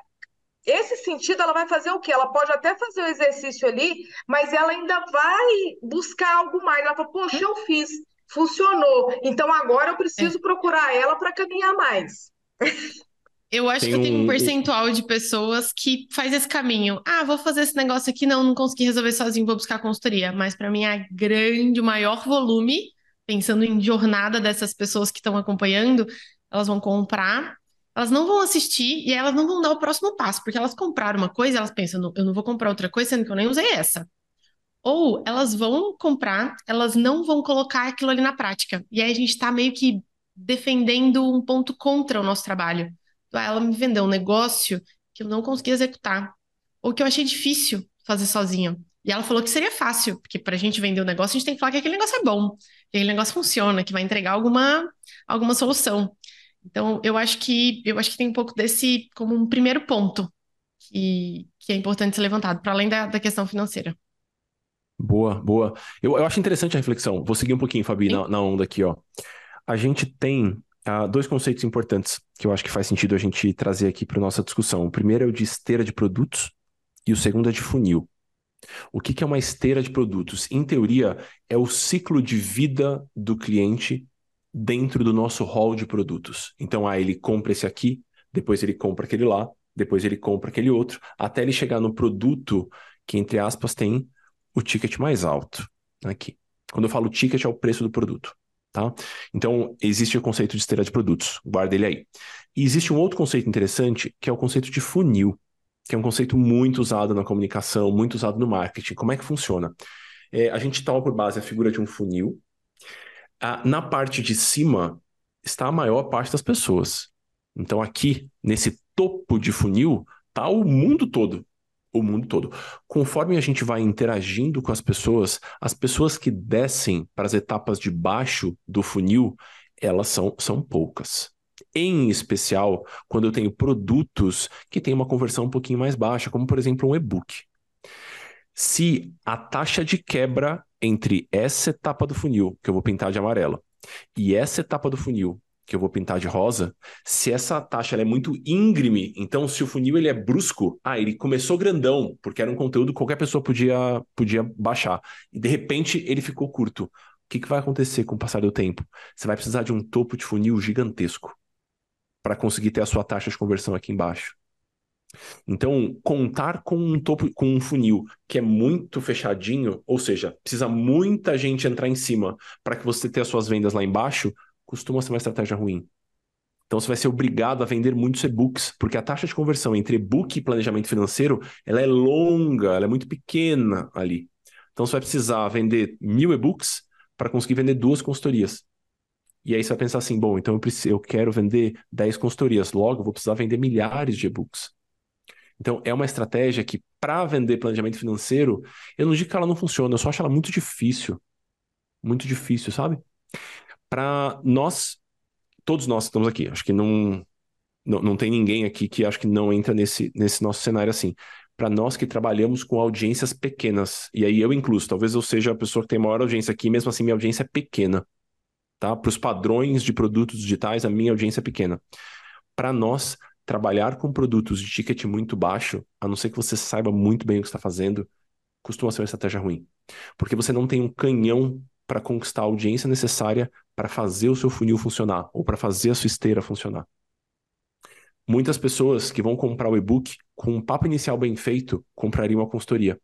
Esse sentido, ela vai fazer o quê? Ela pode até fazer o exercício ali, mas ela ainda vai buscar algo mais. Ela fala, poxa, eu fiz funcionou. Então agora eu preciso é. procurar ela para caminhar mais. Eu acho tem que tem um percentual de pessoas que faz esse caminho. Ah, vou fazer esse negócio aqui, não, não consegui resolver sozinho, vou buscar consultoria. Mas para mim, a grande, o maior volume, pensando em jornada dessas pessoas que estão acompanhando, elas vão comprar, elas não vão assistir e elas não vão dar o próximo passo, porque elas compraram uma coisa, elas pensam, eu não vou comprar outra coisa, sendo que eu nem usei essa. Ou elas vão comprar, elas não vão colocar aquilo ali na prática. E aí a gente está meio que defendendo um ponto contra o nosso trabalho. Ela me vendeu um negócio que eu não consegui executar, ou que eu achei difícil fazer sozinho. E ela falou que seria fácil, porque para a gente vender o um negócio, a gente tem que falar que aquele negócio é bom, que aquele negócio funciona, que vai entregar alguma, alguma solução. Então, eu acho que eu acho que tem um pouco desse como um primeiro ponto que, que é importante ser levantado, para além da, da questão financeira. Boa, boa. Eu, eu acho interessante a reflexão. Vou seguir um pouquinho, Fabi, na, na, onda aqui, ó. A gente tem uh, dois conceitos importantes que eu acho que faz sentido a gente trazer aqui para nossa discussão. O primeiro é o de esteira de produtos e o segundo é de funil. O que, que é uma esteira de produtos? Em teoria, é o ciclo de vida do cliente dentro do nosso hall de produtos. Então, ah, ele compra esse aqui, depois ele compra aquele lá, depois ele compra aquele outro, até ele chegar no produto que, entre aspas, tem o ticket mais alto aqui. Quando eu falo ticket, é o preço do produto. Tá? Então, existe o conceito de esteira de produtos, guarda ele aí. E existe um outro conceito interessante, que é o conceito de funil, que é um conceito muito usado na comunicação, muito usado no marketing. Como é que funciona? É, a gente toma por base a figura de um funil. Ah, na parte de cima está a maior parte das pessoas. Então, aqui, nesse topo de funil, está o mundo todo o mundo todo. Conforme a gente vai interagindo com as pessoas, as pessoas que descem para as etapas de baixo do funil, elas são, são poucas. Em especial, quando eu tenho produtos que têm uma conversão um pouquinho mais baixa, como por exemplo um e-book. Se a taxa de quebra entre essa etapa do funil, que eu vou pintar de amarela, e essa etapa do funil, que eu vou pintar de rosa, se essa taxa é muito íngreme, então se o funil ele é brusco, ah, ele começou grandão, porque era um conteúdo que qualquer pessoa podia, podia baixar, e de repente ele ficou curto. O que, que vai acontecer com o passar do tempo? Você vai precisar de um topo de funil gigantesco para conseguir ter a sua taxa de conversão aqui embaixo. Então, contar com um topo, com um funil que é muito fechadinho, ou seja, precisa muita gente entrar em cima para que você tenha as suas vendas lá embaixo, costuma ser uma estratégia ruim. Então você vai ser obrigado a vender muitos e-books, porque a taxa de conversão entre e-book e planejamento financeiro, ela é longa, ela é muito pequena ali. Então você vai precisar vender mil e-books para conseguir vender duas consultorias. E aí você vai pensar assim, bom, então eu, preciso, eu quero vender 10 consultorias, logo eu vou precisar vender milhares de e-books. Então é uma estratégia que para vender planejamento financeiro, eu não digo que ela não funciona, eu só acho ela muito difícil. Muito difícil, sabe? Para nós, todos nós que estamos aqui, acho que não, não, não tem ninguém aqui que acho que não entra nesse, nesse nosso cenário assim. Para nós que trabalhamos com audiências pequenas, e aí eu incluso, talvez eu seja a pessoa que tem maior audiência aqui, mesmo assim minha audiência é pequena, tá? Para os padrões de produtos digitais, a minha audiência é pequena. Para nós, trabalhar com produtos de ticket muito baixo, a não ser que você saiba muito bem o que está fazendo, costuma ser uma estratégia ruim. Porque você não tem um canhão para conquistar a audiência necessária para fazer o seu funil funcionar ou para fazer a sua esteira funcionar. Muitas pessoas que vão comprar o e-book com um papo inicial bem feito comprariam uma consultoria.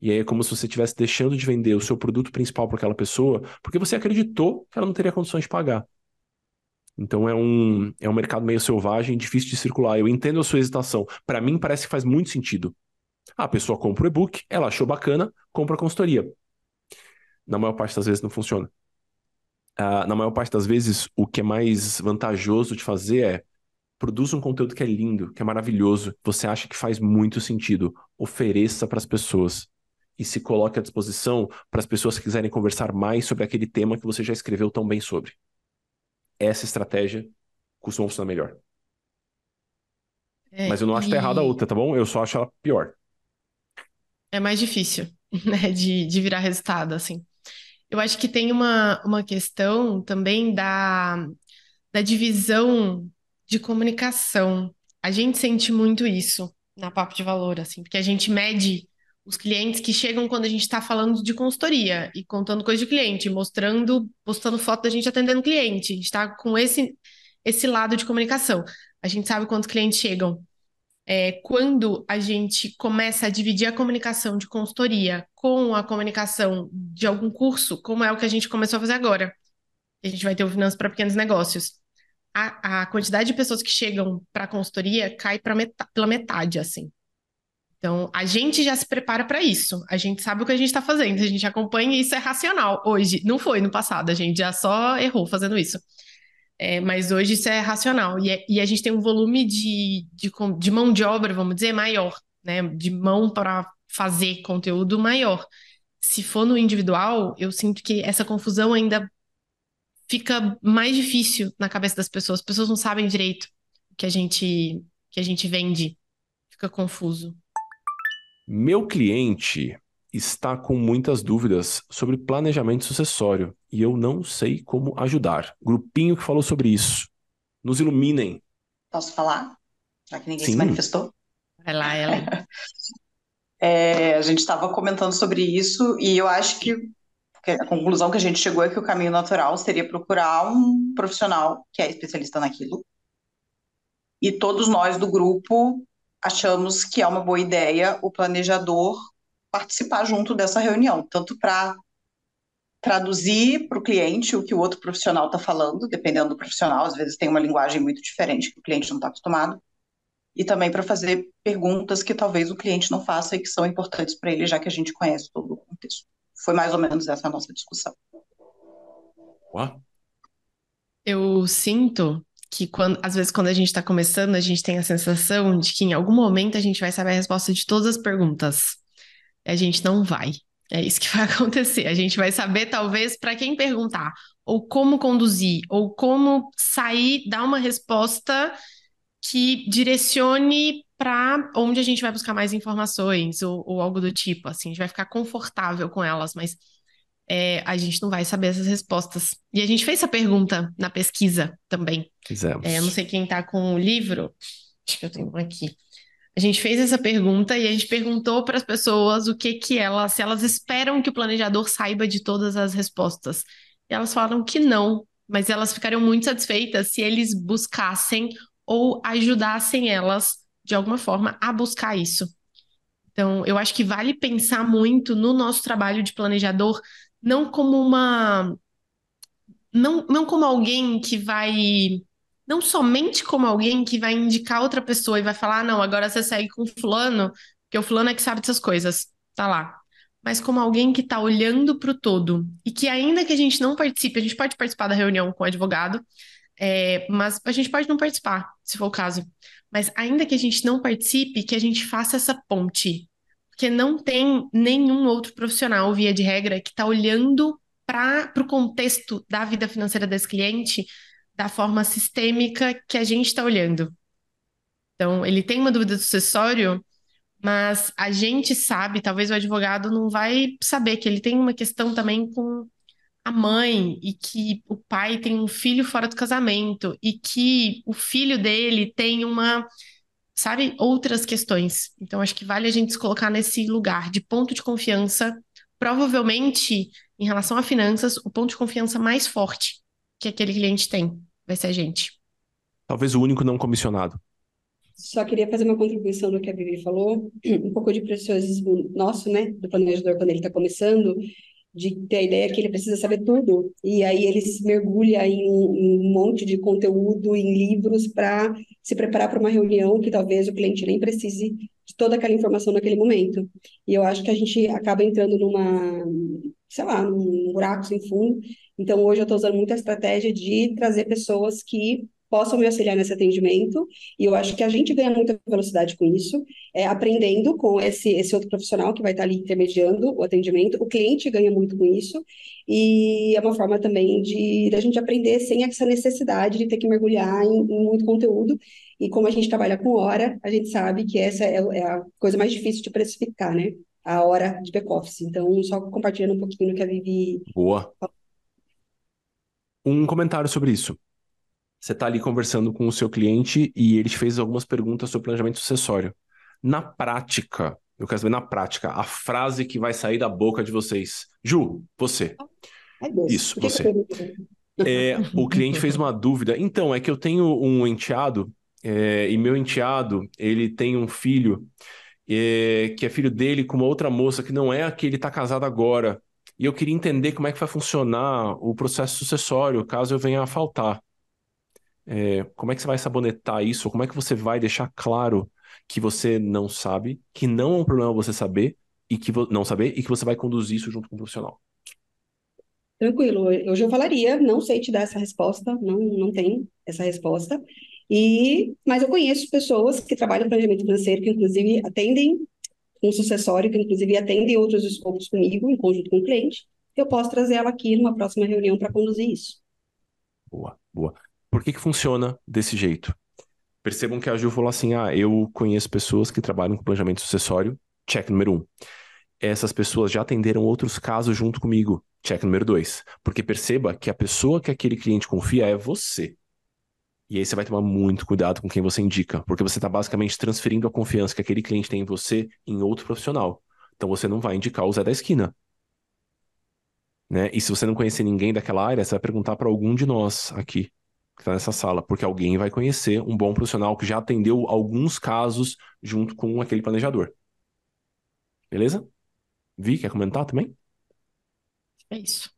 E aí é como se você estivesse deixando de vender o seu produto principal para aquela pessoa porque você acreditou que ela não teria condições de pagar. Então é um, é um mercado meio selvagem, difícil de circular. Eu entendo a sua hesitação. Para mim parece que faz muito sentido. A pessoa compra o e-book, ela achou bacana, compra a consultoria na maior parte das vezes não funciona. Uh, na maior parte das vezes, o que é mais vantajoso de fazer é produz um conteúdo que é lindo, que é maravilhoso, você acha que faz muito sentido, ofereça para as pessoas e se coloque à disposição para as pessoas que quiserem conversar mais sobre aquele tema que você já escreveu tão bem sobre. essa estratégia costuma funcionar melhor. É, Mas eu não acho que tá errada a e outra, tá bom? Eu só acho ela pior. é mais difícil, né, de, de virar resultado, assim. Eu acho que tem uma, uma questão também da, da divisão de comunicação. A gente sente muito isso na Papo de Valor, assim, porque a gente mede os clientes que chegam quando a gente está falando de consultoria e contando coisa de cliente, mostrando, postando foto da gente atendendo cliente. A gente está com esse, esse lado de comunicação. A gente sabe quantos clientes chegam. É, quando a gente começa a dividir a comunicação de consultoria com a comunicação de algum curso, como é o que a gente começou a fazer agora, a gente vai ter o Finanças para Pequenos Negócios. A, a quantidade de pessoas que chegam para a consultoria cai pra meta- pela metade, assim. Então, a gente já se prepara para isso. A gente sabe o que a gente está fazendo, a gente acompanha e isso é racional hoje. Não foi no passado, a gente já só errou fazendo isso. É, mas hoje isso é racional. E, é- e a gente tem um volume de, de, de mão de obra, vamos dizer, maior, né? De mão para fazer conteúdo maior. Se for no individual, eu sinto que essa confusão ainda fica mais difícil na cabeça das pessoas. As pessoas não sabem direito o que a gente, que a gente vende. Fica confuso. Meu cliente está com muitas dúvidas sobre planejamento sucessório e eu não sei como ajudar. Grupinho que falou sobre isso. Nos iluminem. Posso falar? Já que ninguém se Sim. manifestou. Vai lá, Ellen. É, a gente estava comentando sobre isso e eu acho que que a conclusão que a gente chegou é que o caminho natural seria procurar um profissional que é especialista naquilo. E todos nós do grupo achamos que é uma boa ideia o planejador participar junto dessa reunião, tanto para traduzir para o cliente o que o outro profissional está falando, dependendo do profissional, às vezes tem uma linguagem muito diferente que o cliente não está acostumado, e também para fazer perguntas que talvez o cliente não faça e que são importantes para ele, já que a gente conhece todo o contexto. Foi mais ou menos essa a nossa discussão. Uau. Eu sinto que quando, às vezes quando a gente está começando, a gente tem a sensação de que em algum momento a gente vai saber a resposta de todas as perguntas. A gente não vai. É isso que vai acontecer. A gente vai saber, talvez, para quem perguntar, ou como conduzir, ou como sair, dar uma resposta que direcione para onde a gente vai buscar mais informações, ou, ou algo do tipo. Assim, a gente vai ficar confortável com elas, mas é, a gente não vai saber essas respostas. E a gente fez essa pergunta na pesquisa também. Fizemos. É, eu não sei quem está com o livro, acho que eu tenho um aqui. A gente fez essa pergunta e a gente perguntou para as pessoas o que que elas, se elas esperam que o planejador saiba de todas as respostas. E elas falaram que não, mas elas ficariam muito satisfeitas se eles buscassem ou ajudassem elas de alguma forma a buscar isso. Então, eu acho que vale pensar muito no nosso trabalho de planejador, não como uma. Não, não como alguém que vai. Não somente como alguém que vai indicar outra pessoa e vai falar, ah, não, agora você segue com fulano, porque o fulano é que sabe dessas coisas. Tá lá. Mas como alguém que está olhando para o todo. E que ainda que a gente não participe, a gente pode participar da reunião com o advogado, é, mas a gente pode não participar, se for o caso. Mas ainda que a gente não participe, que a gente faça essa ponte. Porque não tem nenhum outro profissional, via de regra, que está olhando para o contexto da vida financeira desse cliente da forma sistêmica que a gente está olhando. Então, ele tem uma dúvida sucessório, mas a gente sabe, talvez o advogado não vai saber que ele tem uma questão também com a mãe e que o pai tem um filho fora do casamento e que o filho dele tem uma, sabe, outras questões. Então, acho que vale a gente se colocar nesse lugar de ponto de confiança. Provavelmente, em relação a finanças, o ponto de confiança mais forte que aquele cliente tem vai ser a gente. Talvez o único não comissionado. Só queria fazer uma contribuição no que a Vivi falou, um pouco de preciosismo nosso, né, do planejador quando ele está começando, de ter a ideia que ele precisa saber tudo, e aí ele se mergulha em um, em um monte de conteúdo, em livros, para se preparar para uma reunião que talvez o cliente nem precise de toda aquela informação naquele momento. E eu acho que a gente acaba entrando numa, sei lá, num buraco sem fundo. Então, hoje eu estou usando muita estratégia de trazer pessoas que possam me auxiliar nesse atendimento, e eu acho que a gente ganha muita velocidade com isso, é, aprendendo com esse, esse outro profissional que vai estar ali intermediando o atendimento, o cliente ganha muito com isso, e é uma forma também de, de a gente aprender sem essa necessidade de ter que mergulhar em, em muito conteúdo, e como a gente trabalha com hora, a gente sabe que essa é, é a coisa mais difícil de precificar, né? A hora de back-office. Então, só compartilhando um pouquinho do que a Vivi... Boa. Um comentário sobre isso. Você está ali conversando com o seu cliente e ele te fez algumas perguntas sobre planejamento sucessório. Na prática, eu quero saber na prática, a frase que vai sair da boca de vocês. Ju, você. Ai, Deus, Isso, você. É, o cliente fez uma dúvida. Então, é que eu tenho um enteado, é, e meu enteado, ele tem um filho, é, que é filho dele com uma outra moça que não é a que ele está casado agora. E eu queria entender como é que vai funcionar o processo sucessório, caso eu venha a faltar. É, como é que você vai sabonetar isso? Como é que você vai deixar claro que você não sabe, que não é um problema você saber e que não saber e que você vai conduzir isso junto com o profissional? Tranquilo, hoje eu falaria, não sei te dar essa resposta, não, não tenho essa resposta. E, mas eu conheço pessoas que trabalham planejamento financeiro, que inclusive atendem um sucessório, que inclusive atendem outros escopos comigo, em conjunto com o cliente. Eu posso trazer ela aqui numa próxima reunião para conduzir isso. Boa, boa. Por que que funciona desse jeito? Percebam que a Ju falou assim: ah, eu conheço pessoas que trabalham com planejamento sucessório. Check número um. Essas pessoas já atenderam outros casos junto comigo. Check número dois. Porque perceba que a pessoa que aquele cliente confia é você. E aí você vai tomar muito cuidado com quem você indica, porque você está basicamente transferindo a confiança que aquele cliente tem em você em outro profissional. Então você não vai indicar o Zé da esquina. Né? E se você não conhecer ninguém daquela área, você vai perguntar para algum de nós aqui que está nessa sala, porque alguém vai conhecer um bom profissional que já atendeu alguns casos junto com aquele planejador. Beleza? Vi, quer comentar também? É isso.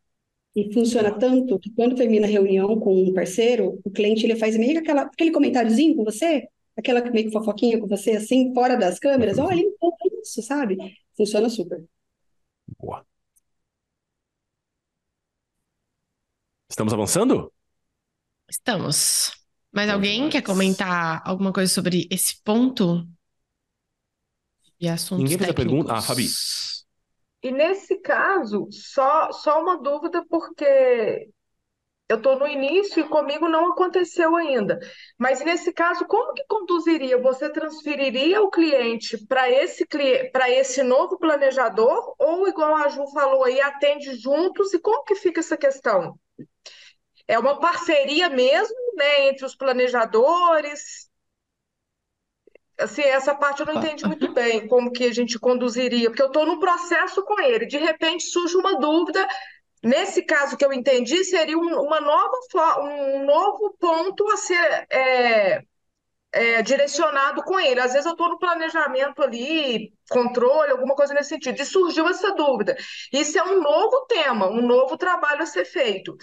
E funciona tanto que quando termina a reunião com um parceiro, o cliente ele faz meio que aquela, aquele comentáriozinho com você, aquela meio que fofoquinha com você, assim, fora das câmeras. Olha, então é isso, sabe? Funciona super. Boa. Estamos avançando? Estamos. Mais Bom alguém quer comentar alguma coisa sobre esse ponto? E assuntos Ninguém fez a pergunta? Ah, Fabi. E nesse caso, só, só uma dúvida, porque eu estou no início e comigo não aconteceu ainda. Mas nesse caso, como que conduziria? Você transferiria o cliente para esse, para esse novo planejador? Ou, igual a Ju falou aí, atende juntos? E como que fica essa questão? É uma parceria mesmo, né, entre os planejadores? Assim, essa parte eu não entendi muito bem, como que a gente conduziria, porque eu estou no processo com ele, de repente surge uma dúvida. Nesse caso que eu entendi, seria um, uma nova, um novo ponto a ser é, é, direcionado com ele. Às vezes eu estou no planejamento ali, controle, alguma coisa nesse sentido, e surgiu essa dúvida. Isso é um novo tema, um novo trabalho a ser feito.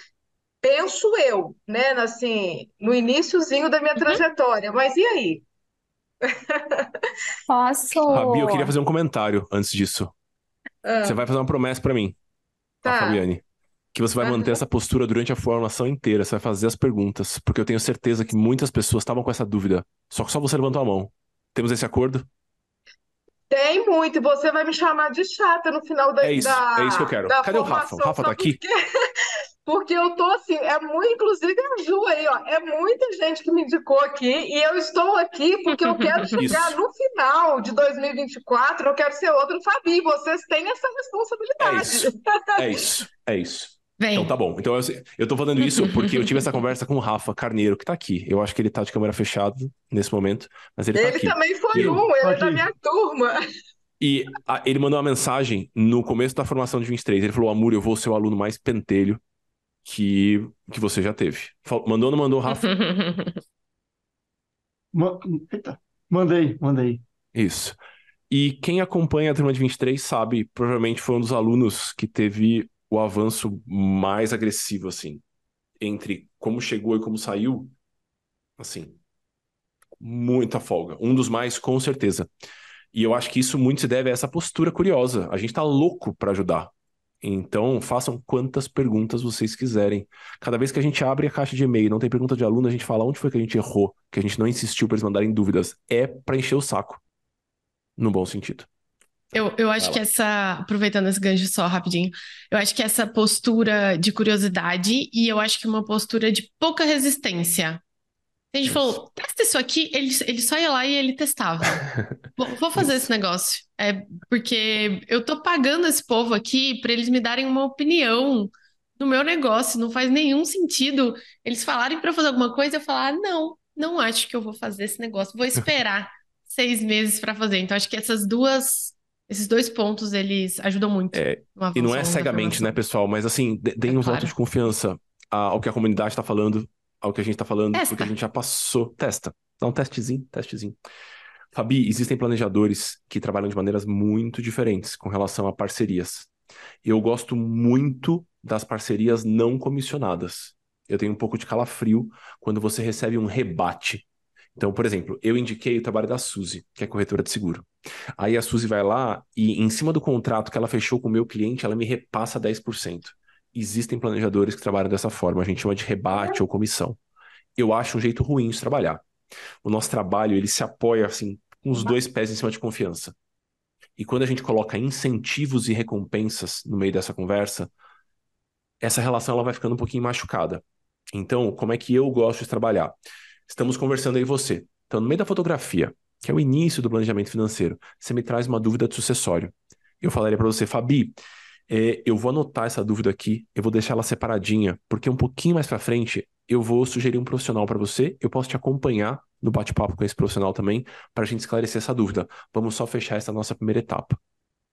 Penso eu, né, assim, no iniciozinho da minha Uhum. trajetória. Mas e aí? Posso. Fabi, eu queria fazer um comentário antes disso. Ah, Você vai fazer uma promessa para mim, a tá. Fabiane, que você vai manter essa postura durante a formação inteira. Você vai fazer as perguntas, porque eu tenho certeza que muitas pessoas estavam com essa dúvida. Só que só você levantou a mão. Temos esse acordo? Tem muito, você vai me chamar de chata no final da, É isso, é isso que eu da, quero. da Cadê o Rafa? O Rafa tá aqui? Porque eu tô assim, é muito, inclusive a Ju aí, ó, é muita gente que me indicou aqui, e eu estou aqui porque eu quero chegar Isso. no final de 2024, eu quero ser outro Fabi, vocês têm essa É responsabilidade. isso. É isso. É isso. Vem. Então tá bom. Então eu, eu tô falando isso porque eu tive essa conversa com o Rafa Carneiro, que tá aqui. Eu acho que ele tá de câmera fechada nesse momento, mas ele tá Ele aqui. também foi E- um, ele é da minha turma. E a- ele mandou uma mensagem no começo da formação de 23. Ele falou: Amor, eu vou ser o aluno mais pentelho que, que você já teve. Mandou ou não mandou, Rafa? Ma- Eita. Mandei, mandei. Isso. E quem acompanha a turma de 23 sabe, provavelmente foi um dos alunos que teve o avanço mais agressivo, assim, entre como chegou e como saiu, assim, muita folga. Um dos mais, com certeza. E eu acho que isso muito se deve a essa postura curiosa. A gente tá louco para ajudar. Então, façam quantas perguntas vocês quiserem. Cada vez que a gente abre a caixa de e-mail, não tem pergunta de aluno, a gente fala onde foi que a gente errou, que a gente não insistiu para eles mandarem dúvidas. É para encher o saco. No bom sentido. Eu, eu acho que essa, aproveitando esse gancho só rapidinho, eu acho que essa postura de curiosidade e eu acho que uma postura de pouca resistência. A gente falou, testa isso aqui, ele, ele só ia lá e ele testava. vou, vou fazer esse negócio. É porque eu tô pagando esse povo aqui para eles me darem uma opinião no meu negócio. Não faz nenhum sentido eles falarem para fazer alguma coisa e eu falar, ah, não, não acho que eu vou fazer esse negócio. Vou esperar seis meses para fazer. Então, acho que essas duas esses dois pontos, eles ajudam muito. É, e não é cegamente, né, pessoal? Mas assim, deem é, um claro. voto de confiança ao que a comunidade está falando, ao que a gente está falando, Testa. porque a gente já passou. Testa. Dá um testezinho, testezinho. Fabi, existem planejadores que trabalham de maneiras muito diferentes com relação a parcerias. Eu gosto muito das parcerias não comissionadas. Eu tenho um pouco de calafrio quando você recebe um rebate então, por exemplo, eu indiquei o trabalho da Suzy, que é corretora de seguro. Aí a Suzy vai lá e, em cima do contrato que ela fechou com o meu cliente, ela me repassa 10%. Existem planejadores que trabalham dessa forma, a gente chama de rebate ou comissão. Eu acho um jeito ruim de trabalhar. O nosso trabalho, ele se apoia assim, com os dois pés em cima de confiança. E quando a gente coloca incentivos e recompensas no meio dessa conversa, essa relação ela vai ficando um pouquinho machucada. Então, como é que eu gosto de trabalhar? Estamos conversando aí você. Então, no meio da fotografia, que é o início do planejamento financeiro, você me traz uma dúvida de sucessório. Eu falaria para você, Fabi, é, eu vou anotar essa dúvida aqui, eu vou deixar ela separadinha, porque um pouquinho mais para frente eu vou sugerir um profissional para você, eu posso te acompanhar no bate-papo com esse profissional também, para a gente esclarecer essa dúvida. Vamos só fechar essa nossa primeira etapa.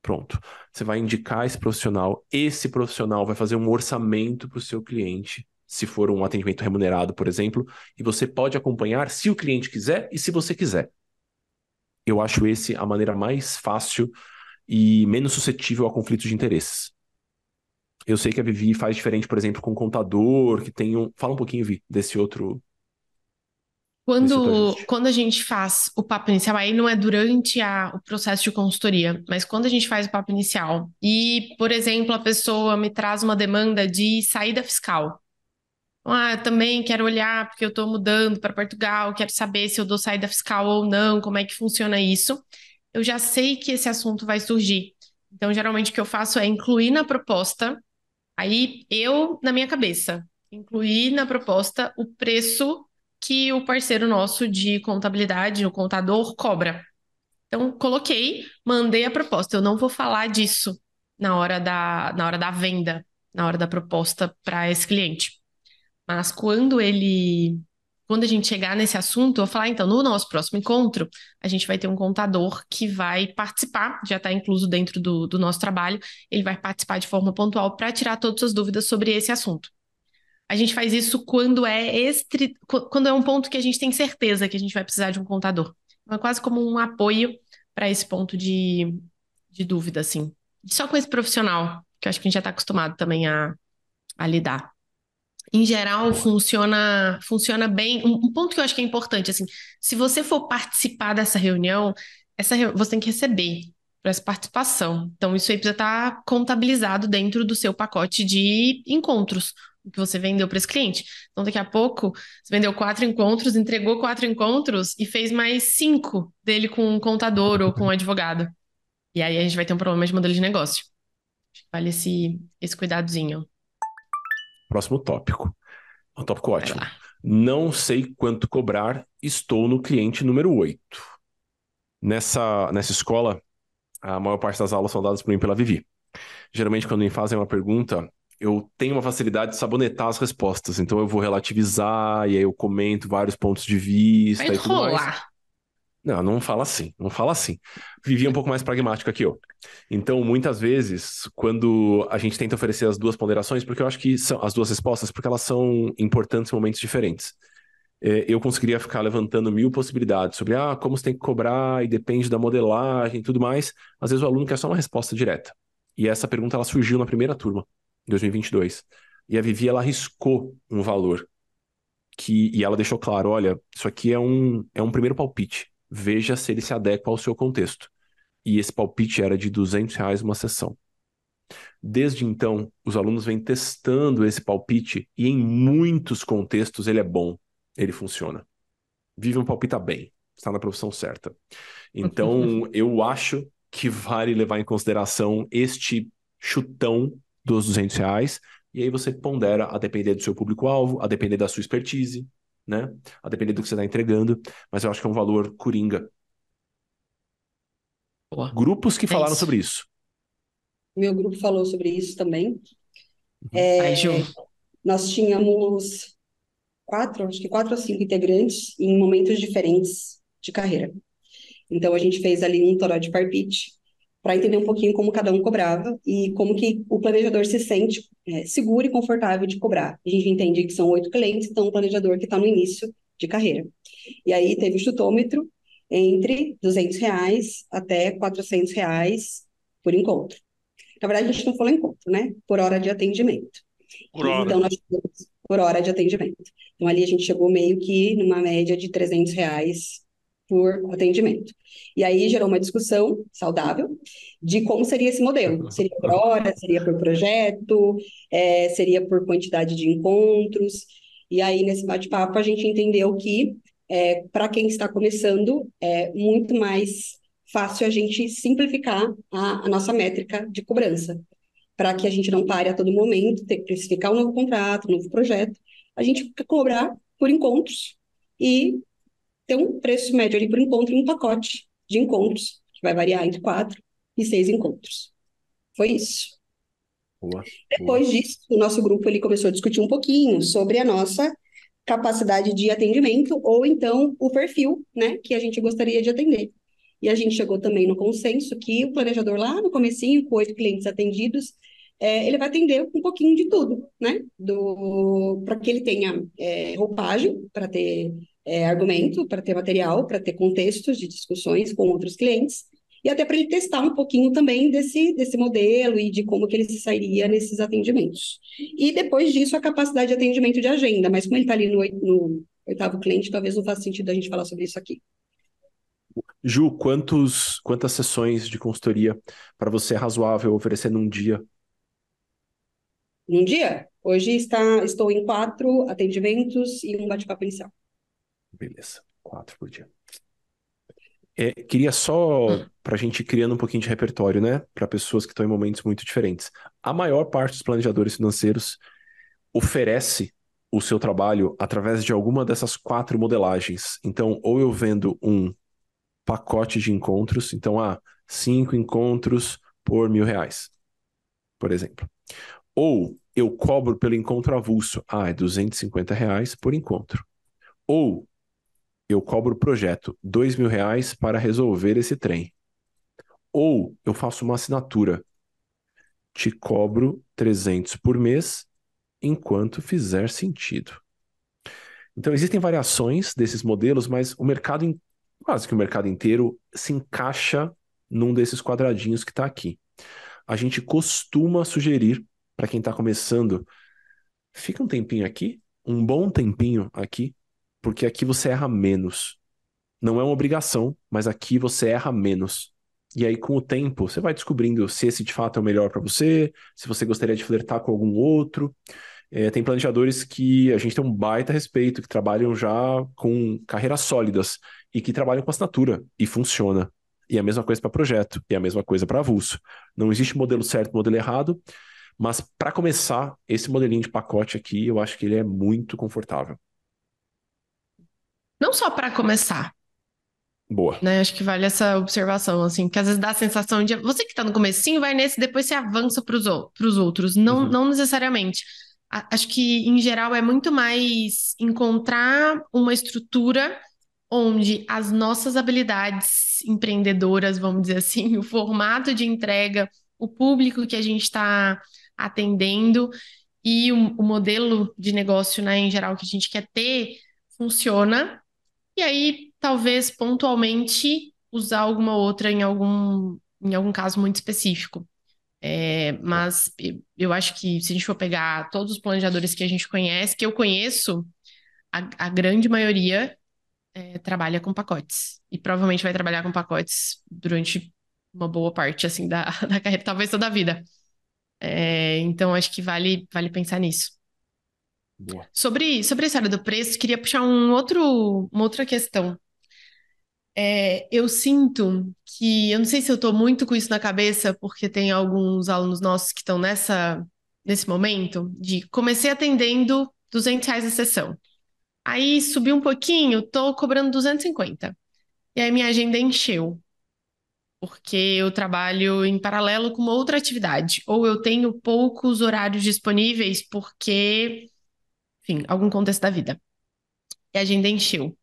Pronto. Você vai indicar esse profissional, esse profissional vai fazer um orçamento para o seu cliente se for um atendimento remunerado, por exemplo, e você pode acompanhar se o cliente quiser e se você quiser. Eu acho esse a maneira mais fácil e menos suscetível a conflitos de interesses. Eu sei que a Vivi faz diferente, por exemplo, com o contador, que tem um. Fala um pouquinho, Vi, desse outro. Quando, quando a gente faz o papo inicial, aí não é durante a, o processo de consultoria, mas quando a gente faz o papo inicial e, por exemplo, a pessoa me traz uma demanda de saída fiscal, ah, eu também quero olhar porque eu estou mudando para Portugal, quero saber se eu dou saída fiscal ou não, como é que funciona isso. Eu já sei que esse assunto vai surgir. Então, geralmente, o que eu faço é incluir na proposta, aí eu, na minha cabeça, incluir na proposta o preço que o parceiro nosso de contabilidade, o contador, cobra. Então, coloquei, mandei a proposta. Eu não vou falar disso na hora da, na hora da venda, na hora da proposta para esse cliente. Mas quando ele. Quando a gente chegar nesse assunto, eu vou falar, então, no nosso próximo encontro, a gente vai ter um contador que vai participar, já está incluso dentro do, do nosso trabalho, ele vai participar de forma pontual para tirar todas as dúvidas sobre esse assunto. A gente faz isso quando é estri... quando é um ponto que a gente tem certeza que a gente vai precisar de um contador. Então, é quase como um apoio para esse ponto de, de dúvida, assim. Só com esse profissional, que eu acho que a gente já está acostumado também a, a lidar em geral, funciona, funciona bem. Um, um, ponto que eu acho que é importante, assim, se você for participar dessa reunião, essa você tem que receber por essa participação. Então, isso aí precisa estar contabilizado dentro do seu pacote de encontros, que você vendeu para esse cliente. Então, daqui a pouco, você vendeu quatro encontros, entregou quatro encontros e fez mais cinco dele com um contador ou com um advogado. E aí a gente vai ter um problema de modelo de negócio. Vale esse, esse cuidadozinho. Próximo tópico. Um tópico ótimo. Não sei quanto cobrar, estou no cliente número 8. Nessa, nessa escola, a maior parte das aulas são dadas por mim pela Vivi. Geralmente, quando me fazem uma pergunta, eu tenho uma facilidade de sabonetar as respostas. Então, eu vou relativizar e aí eu comento vários pontos de vista Vai e tudo rolar. mais. Não, não fala assim, não fala assim. Vivia um pouco mais pragmática que eu. Então, muitas vezes, quando a gente tenta oferecer as duas ponderações, porque eu acho que são as duas respostas, porque elas são importantes em momentos diferentes. É, eu conseguiria ficar levantando mil possibilidades sobre ah, como você tem que cobrar e depende da modelagem e tudo mais. Às vezes o aluno quer só uma resposta direta. E essa pergunta ela surgiu na primeira turma, em 2022. E a Vivi ela arriscou um valor que e ela deixou claro, olha, isso aqui é um é um primeiro palpite veja se ele se adequa ao seu contexto. E esse palpite era de 200 reais uma sessão. Desde então, os alunos vêm testando esse palpite e em muitos contextos ele é bom, ele funciona. Vive um palpita bem, está na profissão certa. Então, eu acho que vale levar em consideração este chutão dos 200 reais, e aí você pondera a depender do seu público-alvo, a depender da sua expertise, né? A depender do que você está entregando, mas eu acho que é um valor coringa. Boa. Grupos que É falaram isso. sobre isso. Meu grupo falou sobre isso também. Vai, Ju. Nós tínhamos quatro, acho que quatro ou cinco integrantes em momentos diferentes de carreira. Então a gente fez ali um toró de palpite para entender um pouquinho como cada um cobrava e como que o planejador se sente é, seguro e confortável de cobrar. A gente entende que são oito clientes, então um planejador que está no início de carreira. E aí teve o chutômetro entre 200 reais até 400 reais por encontro. Na verdade, a gente não falou encontro, né? Por hora de atendimento. Por hora. Então, nós por hora de atendimento. Então, ali a gente chegou meio que numa média de 300 reais por atendimento. E aí gerou uma discussão saudável de como seria esse modelo. Seria por hora, seria por projeto, é, seria por quantidade de encontros. E aí, nesse bate-papo, a gente entendeu que, é, para quem está começando, é muito mais fácil a gente simplificar a, a nossa métrica de cobrança para que a gente não pare a todo momento, ter que precificar um novo contrato, um novo projeto. A gente cobrar por encontros e ter um preço médio ali por encontro em um pacote de encontros, que vai variar entre quatro e seis encontros. Foi isso. Boa. Depois disso, o nosso grupo ele começou a discutir um pouquinho sobre a nossa capacidade de atendimento ou então o perfil, né, que a gente gostaria de atender. E a gente chegou também no consenso que o planejador lá no comecinho, com oito clientes atendidos, é, ele vai atender um pouquinho de tudo, né? Do, para que ele tenha é, roupagem, para ter é, argumento, para ter material, para ter contextos de discussões com outros clientes, e até para ele testar um pouquinho também desse, desse modelo e de como que ele se sairia nesses atendimentos. E depois disso, a capacidade de atendimento de agenda, mas como ele está ali no, no oitavo cliente, talvez não faça sentido a gente falar sobre isso aqui. Ju, quantos, quantas sessões de consultoria para você é razoável oferecer num dia? Num dia, hoje está, estou em quatro atendimentos e um bate-papo inicial. Beleza, quatro por dia. É, queria só, para a gente ir criando um pouquinho de repertório, né? Para pessoas que estão em momentos muito diferentes. A maior parte dos planejadores financeiros oferece o seu trabalho através de alguma dessas quatro modelagens. Então, ou eu vendo um pacote de encontros, então, ah, cinco encontros por mil reais, por exemplo. Ou eu cobro pelo encontro avulso, ah, é 250 reais por encontro. Ou eu cobro o projeto dois mil reais para resolver esse trem. Ou eu faço uma assinatura, te cobro 300 por mês enquanto fizer sentido. Então existem variações desses modelos, mas o mercado, quase que o mercado inteiro, se encaixa num desses quadradinhos que está aqui. A gente costuma sugerir para quem está começando, fica um tempinho aqui, um bom tempinho aqui, porque aqui você erra menos. Não é uma obrigação, mas aqui você erra menos. E aí, com o tempo, você vai descobrindo se esse de fato é o melhor para você, se você gostaria de flertar com algum outro. É, tem planejadores que a gente tem um baita respeito, que trabalham já com carreiras sólidas e que trabalham com assinatura e funciona. E é a mesma coisa para projeto, e é a mesma coisa para avulso. Não existe modelo certo, modelo errado, mas para começar, esse modelinho de pacote aqui, eu acho que ele é muito confortável. Não só para começar, Boa. né? Acho que vale essa observação, assim, que às vezes dá a sensação de você que tá no comecinho, vai nesse, depois você avança para os outros. Não, Uhum. não necessariamente. A- Acho que, em geral, é muito mais encontrar uma estrutura onde as nossas habilidades empreendedoras, vamos dizer assim, o formato de entrega, o público que a gente está atendendo e o, o modelo de negócio, né, em geral, que a gente quer ter, funciona. E aí, talvez pontualmente usar alguma outra em algum, em algum caso muito específico. É, mas eu- acho que se a gente for pegar todos os planejadores que a gente conhece, que eu conheço, a, a grande maioria é, trabalha com pacotes. E provavelmente vai trabalhar com pacotes durante uma boa parte, assim, da, da carreira, talvez toda a vida. É, então, acho que vale, vale pensar nisso. Boa. Sobre, sobre essa área do preço, queria puxar um outro, uma outra questão. É, eu sinto que, eu não sei se eu estou muito com isso na cabeça, porque tem alguns alunos nossos que estão nessa, nesse momento de comecei atendendo 200 reais a sessão. Aí subi um pouquinho, estou cobrando 250. E aí minha agenda encheu porque eu trabalho em paralelo com uma outra atividade, ou eu tenho poucos horários disponíveis porque, enfim, algum contexto da vida. E a agenda encheu.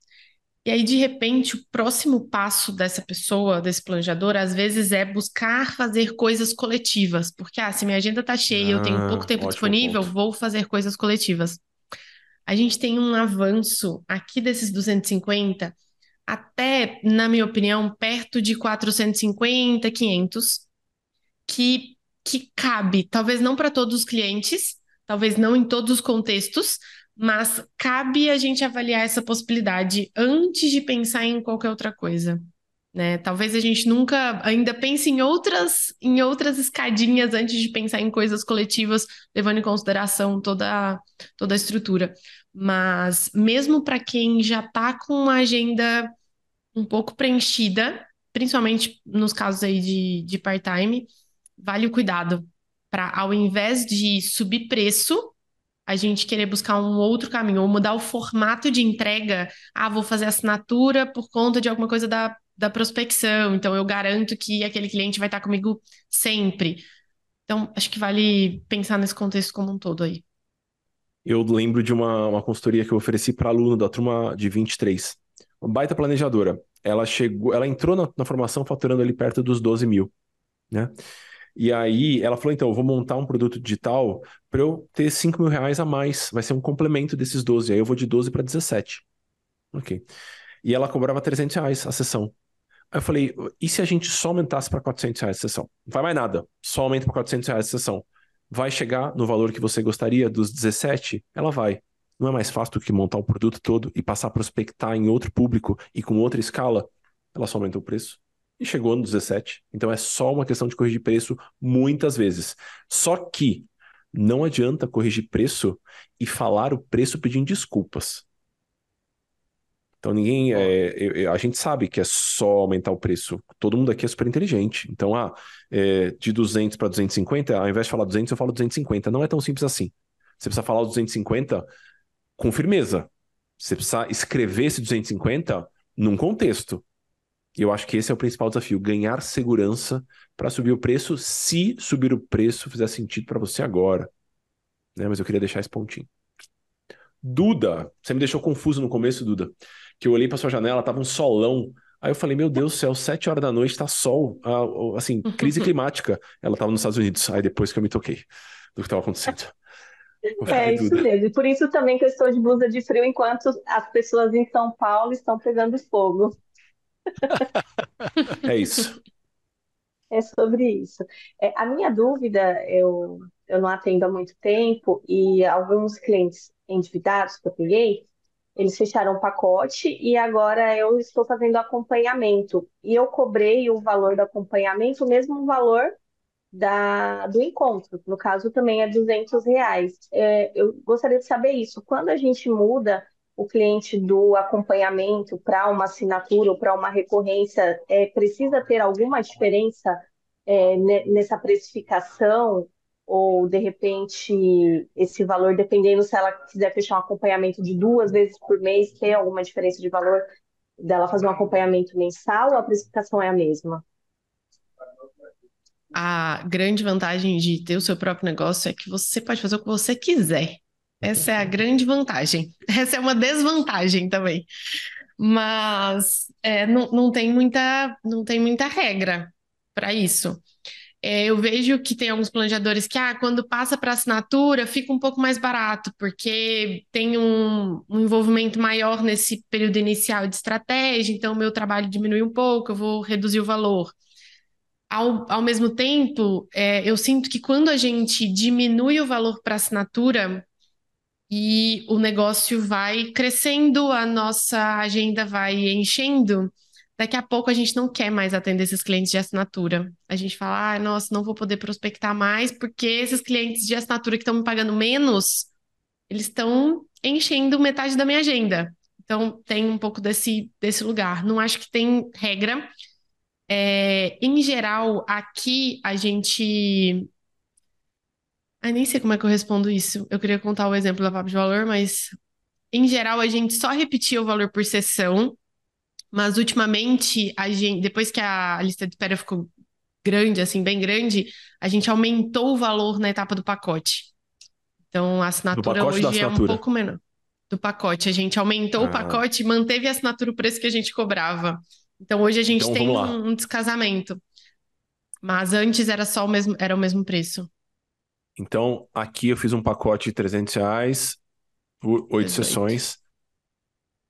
E aí, de repente, o próximo passo dessa pessoa, desse planejador, às vezes é buscar fazer coisas coletivas. Porque, ah, se minha agenda tá cheia, eu tenho pouco Ah, tempo ótimo disponível, ponto. vou fazer coisas coletivas. A gente tem um avanço aqui desses 250 até, na minha opinião, perto de 450, 500, que, que cabe, talvez não para todos os clientes, talvez não em todos os contextos, mas cabe a gente avaliar essa possibilidade antes de pensar em qualquer outra coisa. Né? Talvez a gente nunca ainda pense em outras, em outras escadinhas antes de pensar em coisas coletivas, levando em consideração toda, toda a estrutura. Mas mesmo para quem já está com uma agenda um pouco preenchida, principalmente nos casos aí de, de part-time, vale o cuidado para, ao invés de subir preço, a gente querer buscar um outro caminho, ou mudar o formato de entrega. Ah, vou fazer assinatura por conta de alguma coisa da, da prospecção, então eu garanto que aquele cliente vai estar comigo sempre. Então, acho que vale pensar nesse contexto como um todo aí. Eu lembro de uma, uma consultoria que eu ofereci para aluno da turma de 23. Uma baita planejadora. Ela chegou, ela entrou na, na formação faturando ali perto dos 12 mil, né? E aí ela falou: então, eu vou montar um produto digital para eu ter 5 mil reais a mais. Vai ser um complemento desses 12. Aí eu vou de 12 para 17. Ok. E ela cobrava 300 reais a sessão. Aí eu falei: e se a gente só aumentasse para 400 reais a sessão? Não vai mais nada. Só aumenta para 400 reais a sessão. Vai chegar no valor que você gostaria dos 17? Ela vai. Não é mais fácil do que montar o produto todo e passar a prospectar em outro público e com outra escala? Ela só aumentou o preço e chegou no 17. Então é só uma questão de corrigir preço muitas vezes. Só que não adianta corrigir preço e falar o preço pedindo desculpas. Então ninguém, é, a gente sabe que é só aumentar o preço. Todo mundo aqui é super inteligente. Então, ah, é, de 200 para 250, ao invés de falar 200, eu falo 250. Não é tão simples assim. Você precisa falar os 250 com firmeza. Você precisa escrever esse 250 num contexto. E eu acho que esse é o principal desafio, ganhar segurança para subir o preço, se subir o preço fizer sentido para você agora. Né? Mas eu queria deixar esse pontinho. Duda, você me deixou confuso no começo, Duda, que eu olhei para sua janela, tava um solão. Aí eu falei, meu Deus do céu, sete horas da noite, tá sol, ah, assim, crise climática. Ela tava nos Estados Unidos. Aí depois que eu me toquei do que estava acontecendo. É isso mesmo. E por isso também que eu estou de blusa de frio enquanto as pessoas em São Paulo estão pegando fogo. É isso. É sobre isso. É, a minha dúvida, eu, eu não atendo há muito tempo e alguns clientes endividados que eu peguei, eles fecharam o pacote e agora eu estou fazendo acompanhamento. E eu cobrei o valor do acompanhamento, o mesmo valor da, do encontro. No caso, também é 200 reais. É, eu gostaria de saber isso. Quando a gente muda o cliente do acompanhamento para uma assinatura ou para uma recorrência, é, precisa ter alguma diferença é, ne- nessa precificação? Ou, de repente, esse valor, dependendo se ela quiser fechar um acompanhamento de duas vezes por mês, tem alguma diferença de valor dela fazer um acompanhamento mensal ou a precificação é a mesma? A grande vantagem de ter o seu próprio negócio é que você pode fazer o que você quiser. Essa é a grande vantagem. Essa é uma desvantagem também. Mas é, não, não tem muita, não tem muita regra para isso. É, eu vejo que tem alguns planejadores que, ah, quando passa para assinatura, fica um pouco mais barato, porque tem um, um envolvimento maior nesse período inicial de estratégia, então o meu trabalho diminui um pouco, eu vou reduzir o valor. Ao, ao mesmo tempo, é, eu sinto que quando a gente diminui o valor para assinatura e o negócio vai crescendo, a nossa agenda vai enchendo, daqui a pouco a gente não quer mais atender esses clientes de assinatura. A gente fala, ah, nossa, não vou poder prospectar mais porque esses clientes de assinatura que estão me pagando menos, eles estão enchendo metade da minha agenda. Então, tem um pouco desse, desse lugar. Não acho que tem regra. É, em geral, aqui a gente. Ah, nem sei como é que eu respondo isso. Eu queria contar o exemplo da Papo de Valor, mas em geral a gente só repetia o valor por sessão, mas ultimamente, a gente, depois que a lista de espera ficou grande, assim, bem grande, a gente aumentou o valor na etapa do pacote. Então, a assinatura hoje é um pouco menor do pacote. A gente aumentou ah. o pacote e manteve a assinatura o preço que a gente cobrava. Então hoje a gente então, tem um, um, descasamento. Mas antes era só o mesmo, era o mesmo preço. Então, aqui eu fiz um pacote de 300 reais por oito sessões.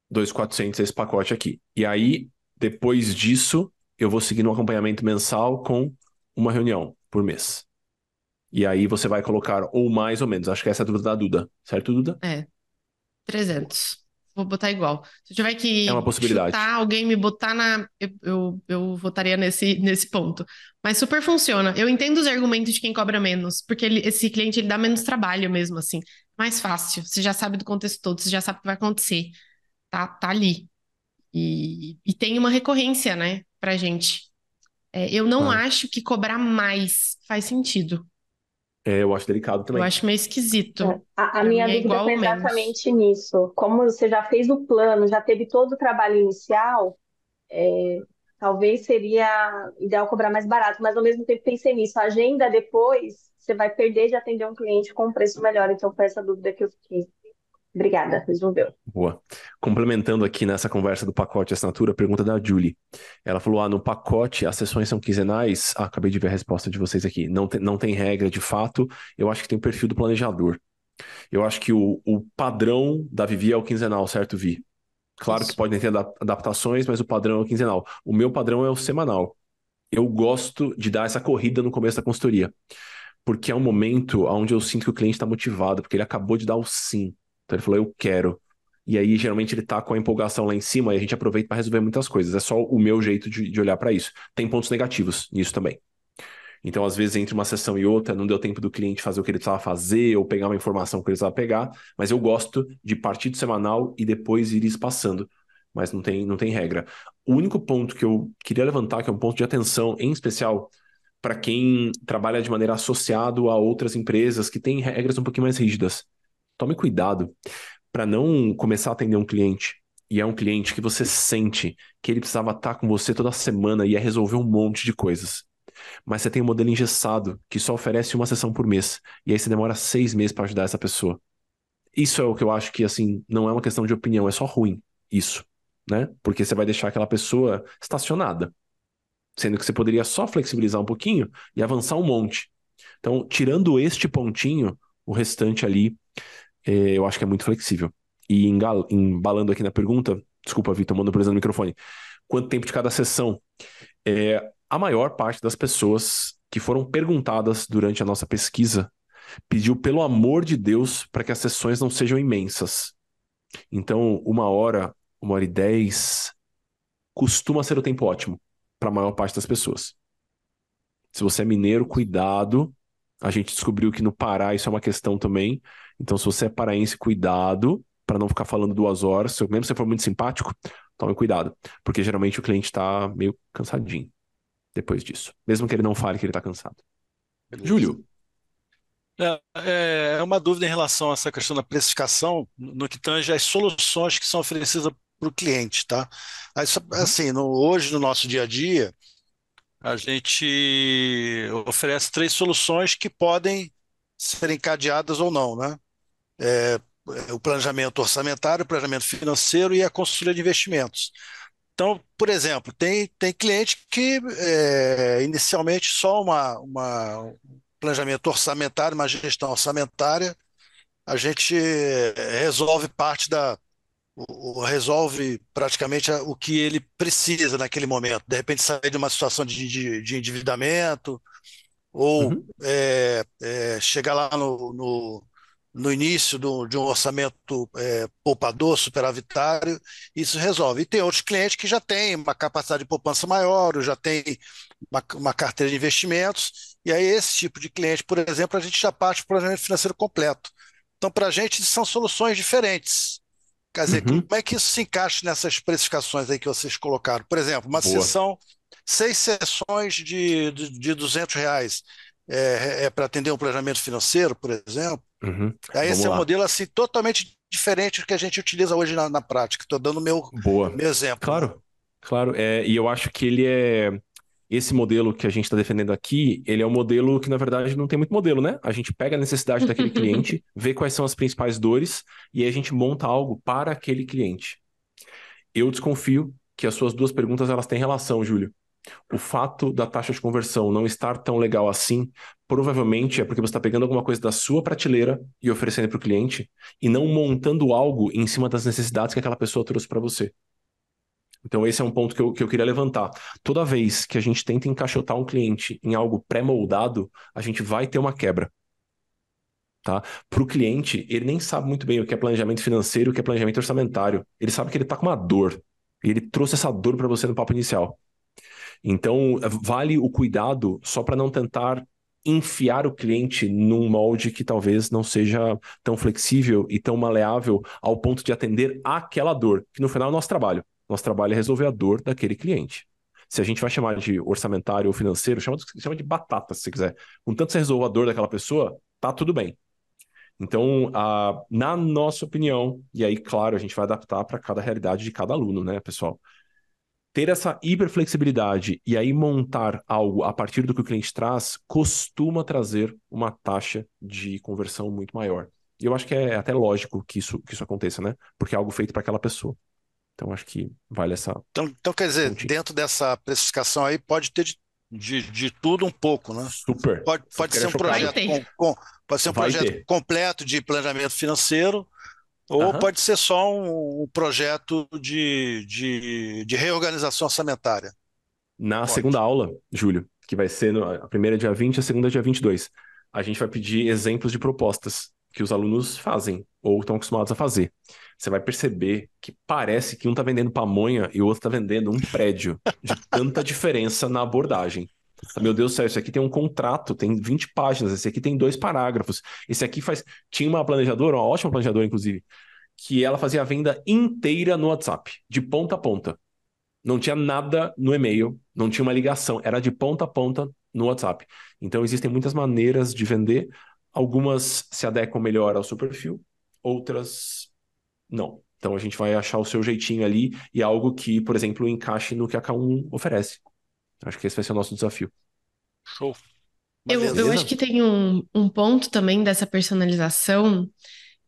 2,400 esse pacote aqui. E aí, depois disso, eu vou seguir no acompanhamento mensal com uma reunião por mês. E aí você vai colocar ou mais ou menos. Acho que essa é a dúvida da Duda. Certo, Duda? É. 300. Vou botar igual. Se eu tiver que é uma possibilidade. chutar, alguém me botar na. Eu, eu, eu votaria nesse, nesse ponto. Mas super funciona. Eu entendo os argumentos de quem cobra menos, porque ele, esse cliente ele dá menos trabalho mesmo, assim. Mais fácil. Você já sabe do contexto todo, você já sabe o que vai acontecer. Tá, tá ali. E, e tem uma recorrência, né, pra gente. É, eu não ah. acho que cobrar mais faz sentido. É, eu acho delicado também. Eu acho meio esquisito. É. A, a minha é dúvida foi exatamente nisso. Como você já fez o plano, já teve todo o trabalho inicial, é, talvez seria ideal cobrar mais barato, mas ao mesmo tempo pensei nisso. A agenda depois, você vai perder de atender um cliente com um preço melhor. Então foi essa dúvida que eu fiquei. Obrigada, resolveu. Boa. Complementando aqui nessa conversa do pacote assinatura, a pergunta da Julie. Ela falou: ah, no pacote as sessões são quinzenais. Ah, acabei de ver a resposta de vocês aqui. Não, te, não tem regra de fato. Eu acho que tem o perfil do planejador. Eu acho que o, o padrão da Vivi é o quinzenal, certo, Vi? Claro Isso. que podem ter adaptações, mas o padrão é o quinzenal. O meu padrão é o semanal. Eu gosto de dar essa corrida no começo da consultoria, porque é um momento onde eu sinto que o cliente está motivado, porque ele acabou de dar o sim. Então ele falou, eu quero. E aí, geralmente, ele tá com a empolgação lá em cima e a gente aproveita para resolver muitas coisas. É só o meu jeito de, de olhar para isso. Tem pontos negativos nisso também. Então, às vezes, entre uma sessão e outra, não deu tempo do cliente fazer o que ele precisava fazer ou pegar uma informação que ele precisava pegar, mas eu gosto de partir do semanal e depois ir espaçando, mas não tem, não tem regra. O único ponto que eu queria levantar, que é um ponto de atenção, em especial para quem trabalha de maneira associado a outras empresas que têm regras um pouquinho mais rígidas tome cuidado para não começar a atender um cliente e é um cliente que você sente que ele precisava estar com você toda semana e ia resolver um monte de coisas. Mas você tem um modelo engessado que só oferece uma sessão por mês e aí você demora seis meses para ajudar essa pessoa. Isso é o que eu acho que assim não é uma questão de opinião, é só ruim isso, né? Porque você vai deixar aquela pessoa estacionada, sendo que você poderia só flexibilizar um pouquinho e avançar um monte. Então, tirando este pontinho, o restante ali eu acho que é muito flexível. E embalando aqui na pergunta, desculpa, Vitor, por exemplo no microfone. Quanto tempo de cada sessão? É, a maior parte das pessoas que foram perguntadas durante a nossa pesquisa pediu, pelo amor de Deus, para que as sessões não sejam imensas. Então, uma hora, uma hora e dez, costuma ser o tempo ótimo para a maior parte das pessoas. Se você é mineiro, cuidado. A gente descobriu que no Pará isso é uma questão também. Então, se você é paraense, cuidado para não ficar falando duas horas. Se, mesmo se você for muito simpático, tome cuidado, porque geralmente o cliente está meio cansadinho depois disso, mesmo que ele não fale que ele está cansado. Beleza. Júlio. É, é, é uma dúvida em relação a essa questão da precificação no que tange as soluções que são oferecidas para o cliente, tá? Uhum. Assim, no, hoje no nosso dia a dia, a gente oferece três soluções que podem ser encadeadas ou não, né? É, o planejamento orçamentário, o planejamento financeiro e a consultoria de investimentos. Então, por exemplo, tem, tem cliente que é, inicialmente só uma, uma um planejamento orçamentário, uma gestão orçamentária, a gente resolve parte da. resolve praticamente o que ele precisa naquele momento. De repente, sair de uma situação de, de, de endividamento, ou uhum. é, é, chegar lá no, no no início do, de um orçamento é, poupador, superavitário, isso resolve. E tem outros clientes que já têm uma capacidade de poupança maior, ou já têm uma, uma carteira de investimentos, e aí esse tipo de cliente, por exemplo, a gente já parte para o planejamento financeiro completo. Então, para a gente, são soluções diferentes. Quer dizer, uhum. como é que isso se encaixa nessas precificações aí que vocês colocaram? Por exemplo, uma Boa. sessão, seis sessões de, de, de 200 reais é, é para atender um planejamento financeiro, por exemplo. Uhum. Aí esse é um modelo assim totalmente diferente do que a gente utiliza hoje na, na prática. Estou dando meu, Boa. meu exemplo. Claro, claro. É, e eu acho que ele é esse modelo que a gente está defendendo aqui, ele é um modelo que, na verdade, não tem muito modelo, né? A gente pega a necessidade daquele cliente, vê quais são as principais dores e aí a gente monta algo para aquele cliente. Eu desconfio que as suas duas perguntas elas têm relação, Júlio. O fato da taxa de conversão não estar tão legal assim, provavelmente é porque você está pegando alguma coisa da sua prateleira e oferecendo para o cliente e não montando algo em cima das necessidades que aquela pessoa trouxe para você. Então, esse é um ponto que eu, que eu queria levantar. Toda vez que a gente tenta encaixotar um cliente em algo pré-moldado, a gente vai ter uma quebra. Tá? Para o cliente, ele nem sabe muito bem o que é planejamento financeiro, o que é planejamento orçamentário. Ele sabe que ele está com uma dor. E ele trouxe essa dor para você no papo inicial. Então, vale o cuidado só para não tentar enfiar o cliente num molde que talvez não seja tão flexível e tão maleável ao ponto de atender aquela dor, que no final é o nosso trabalho. Nosso trabalho é resolver a dor daquele cliente. Se a gente vai chamar de orçamentário ou financeiro, chama de, chama de batata, se você quiser. Contanto você resolva a dor daquela pessoa, tá tudo bem. Então, a, na nossa opinião, e aí, claro, a gente vai adaptar para cada realidade de cada aluno, né, pessoal? Ter essa hiperflexibilidade e aí montar algo a partir do que o cliente traz costuma trazer uma taxa de conversão muito maior. E eu acho que é até lógico que isso, que isso aconteça, né? Porque é algo feito para aquela pessoa. Então acho que vale essa. Então, então quer dizer, dentro dessa precificação aí pode ter de, de, de tudo um pouco, né? Super. Pode, pode ser um projeto com, com, pode ser um Vai projeto ter. completo de planejamento financeiro, ou uhum. pode ser só um, um projeto de, de, de, reorganização orçamentária. Na pode. segunda aula, Júlio, que vai ser no, a primeira dia 20, a segunda dia 22, a gente vai pedir exemplos de propostas que os alunos fazem ou estão acostumados a fazer você vai perceber que parece que um está vendendo pamonha e o outro está vendendo um prédio, de tanta diferença na abordagem. Meu Deus do céu, esse aqui tem um contrato, tem 20 páginas, esse aqui tem dois parágrafos, esse aqui faz. Tinha uma planejadora, uma ótima planejadora, inclusive, que ela fazia a venda inteira no WhatsApp, de ponta a ponta. Não tinha nada no e-mail, não tinha uma ligação, era de ponta a ponta no WhatsApp. Então existem muitas maneiras de vender, algumas se adequam melhor ao seu perfil, outras não. Então a gente vai achar o seu jeitinho ali e algo que, por exemplo, encaixe no que a K1 oferece. Acho que esse vai ser o nosso desafio. Show. Eu, eu acho que tem um, um ponto também dessa personalização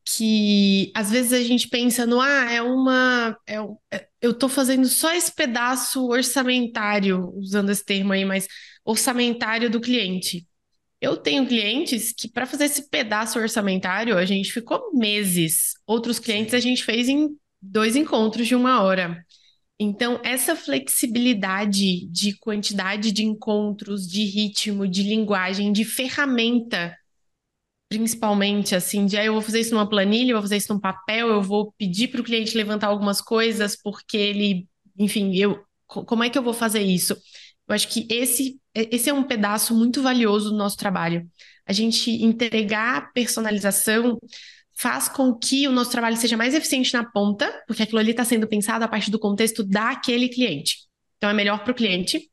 que às vezes a gente pensa no ah, é uma. É, é, eu estou fazendo só esse pedaço orçamentário, usando esse termo aí, mas orçamentário do cliente. Eu tenho clientes que, para fazer esse pedaço orçamentário, a gente ficou meses. Outros clientes a gente fez em dois encontros de uma hora. Então, essa flexibilidade de quantidade de encontros, de ritmo, de linguagem, de ferramenta, principalmente assim, de ah, eu vou fazer isso numa planilha, eu vou fazer isso num papel, eu vou pedir para o cliente levantar algumas coisas porque ele, enfim, eu, como é que eu vou fazer isso? Eu acho que esse, esse é um pedaço muito valioso do nosso trabalho. A gente entregar personalização faz com que o nosso trabalho seja mais eficiente na ponta, porque aquilo ali está sendo pensado a partir do contexto daquele cliente. Então, é melhor para o cliente.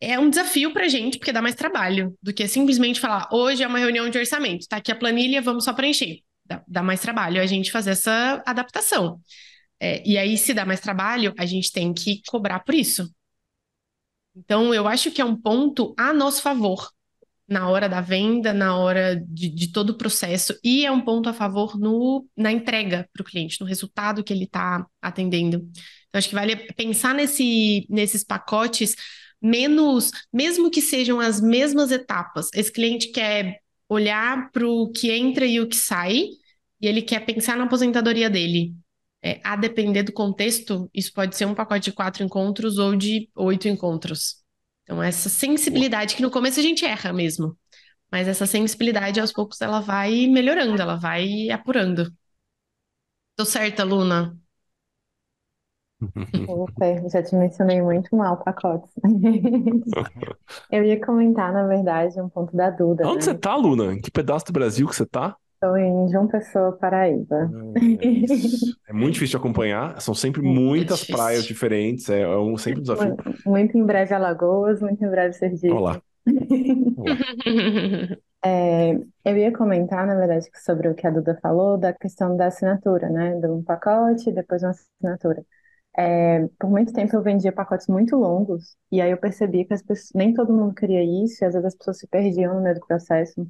É um desafio para a gente, porque dá mais trabalho do que simplesmente falar: hoje é uma reunião de orçamento, está aqui a planilha, vamos só preencher. Dá, dá mais trabalho a gente fazer essa adaptação. É, e aí, se dá mais trabalho, a gente tem que cobrar por isso. Então, eu acho que é um ponto a nosso favor na hora da venda, na hora de, de todo o processo, e é um ponto a favor no, na entrega para o cliente, no resultado que ele está atendendo. Então, acho que vale pensar nesse, nesses pacotes menos, mesmo que sejam as mesmas etapas. Esse cliente quer olhar para o que entra e o que sai, e ele quer pensar na aposentadoria dele. É, a depender do contexto, isso pode ser um pacote de quatro encontros ou de oito encontros. Então, essa sensibilidade que no começo a gente erra mesmo, Mas essa sensibilidade, aos poucos, ela vai melhorando, ela vai apurando. Tô certa, Luna? Super, já te mencionei muito mal pacotes. Eu ia comentar, na verdade, um ponto da Duda, Onde você né? tá, Luna? Em que pedaço do Brasil que você tá? Estou em João Pessoa, Paraíba. É isso. É muito difícil de acompanhar, são sempre É muitas difícil. praias diferentes, é, é um, sempre um desafio. Mu- Muito em breve Alagoas, muito em breve Sergipe. Vamos lá. Vamos lá. É, eu ia comentar, na verdade, sobre o que a Duda falou, da questão da assinatura, né? De um pacote e depois uma assinatura. É, por muito tempo eu vendia pacotes muito longos, e aí eu percebi que as pessoas, nem todo mundo queria isso, e às vezes as pessoas se perdiam no meio do processo.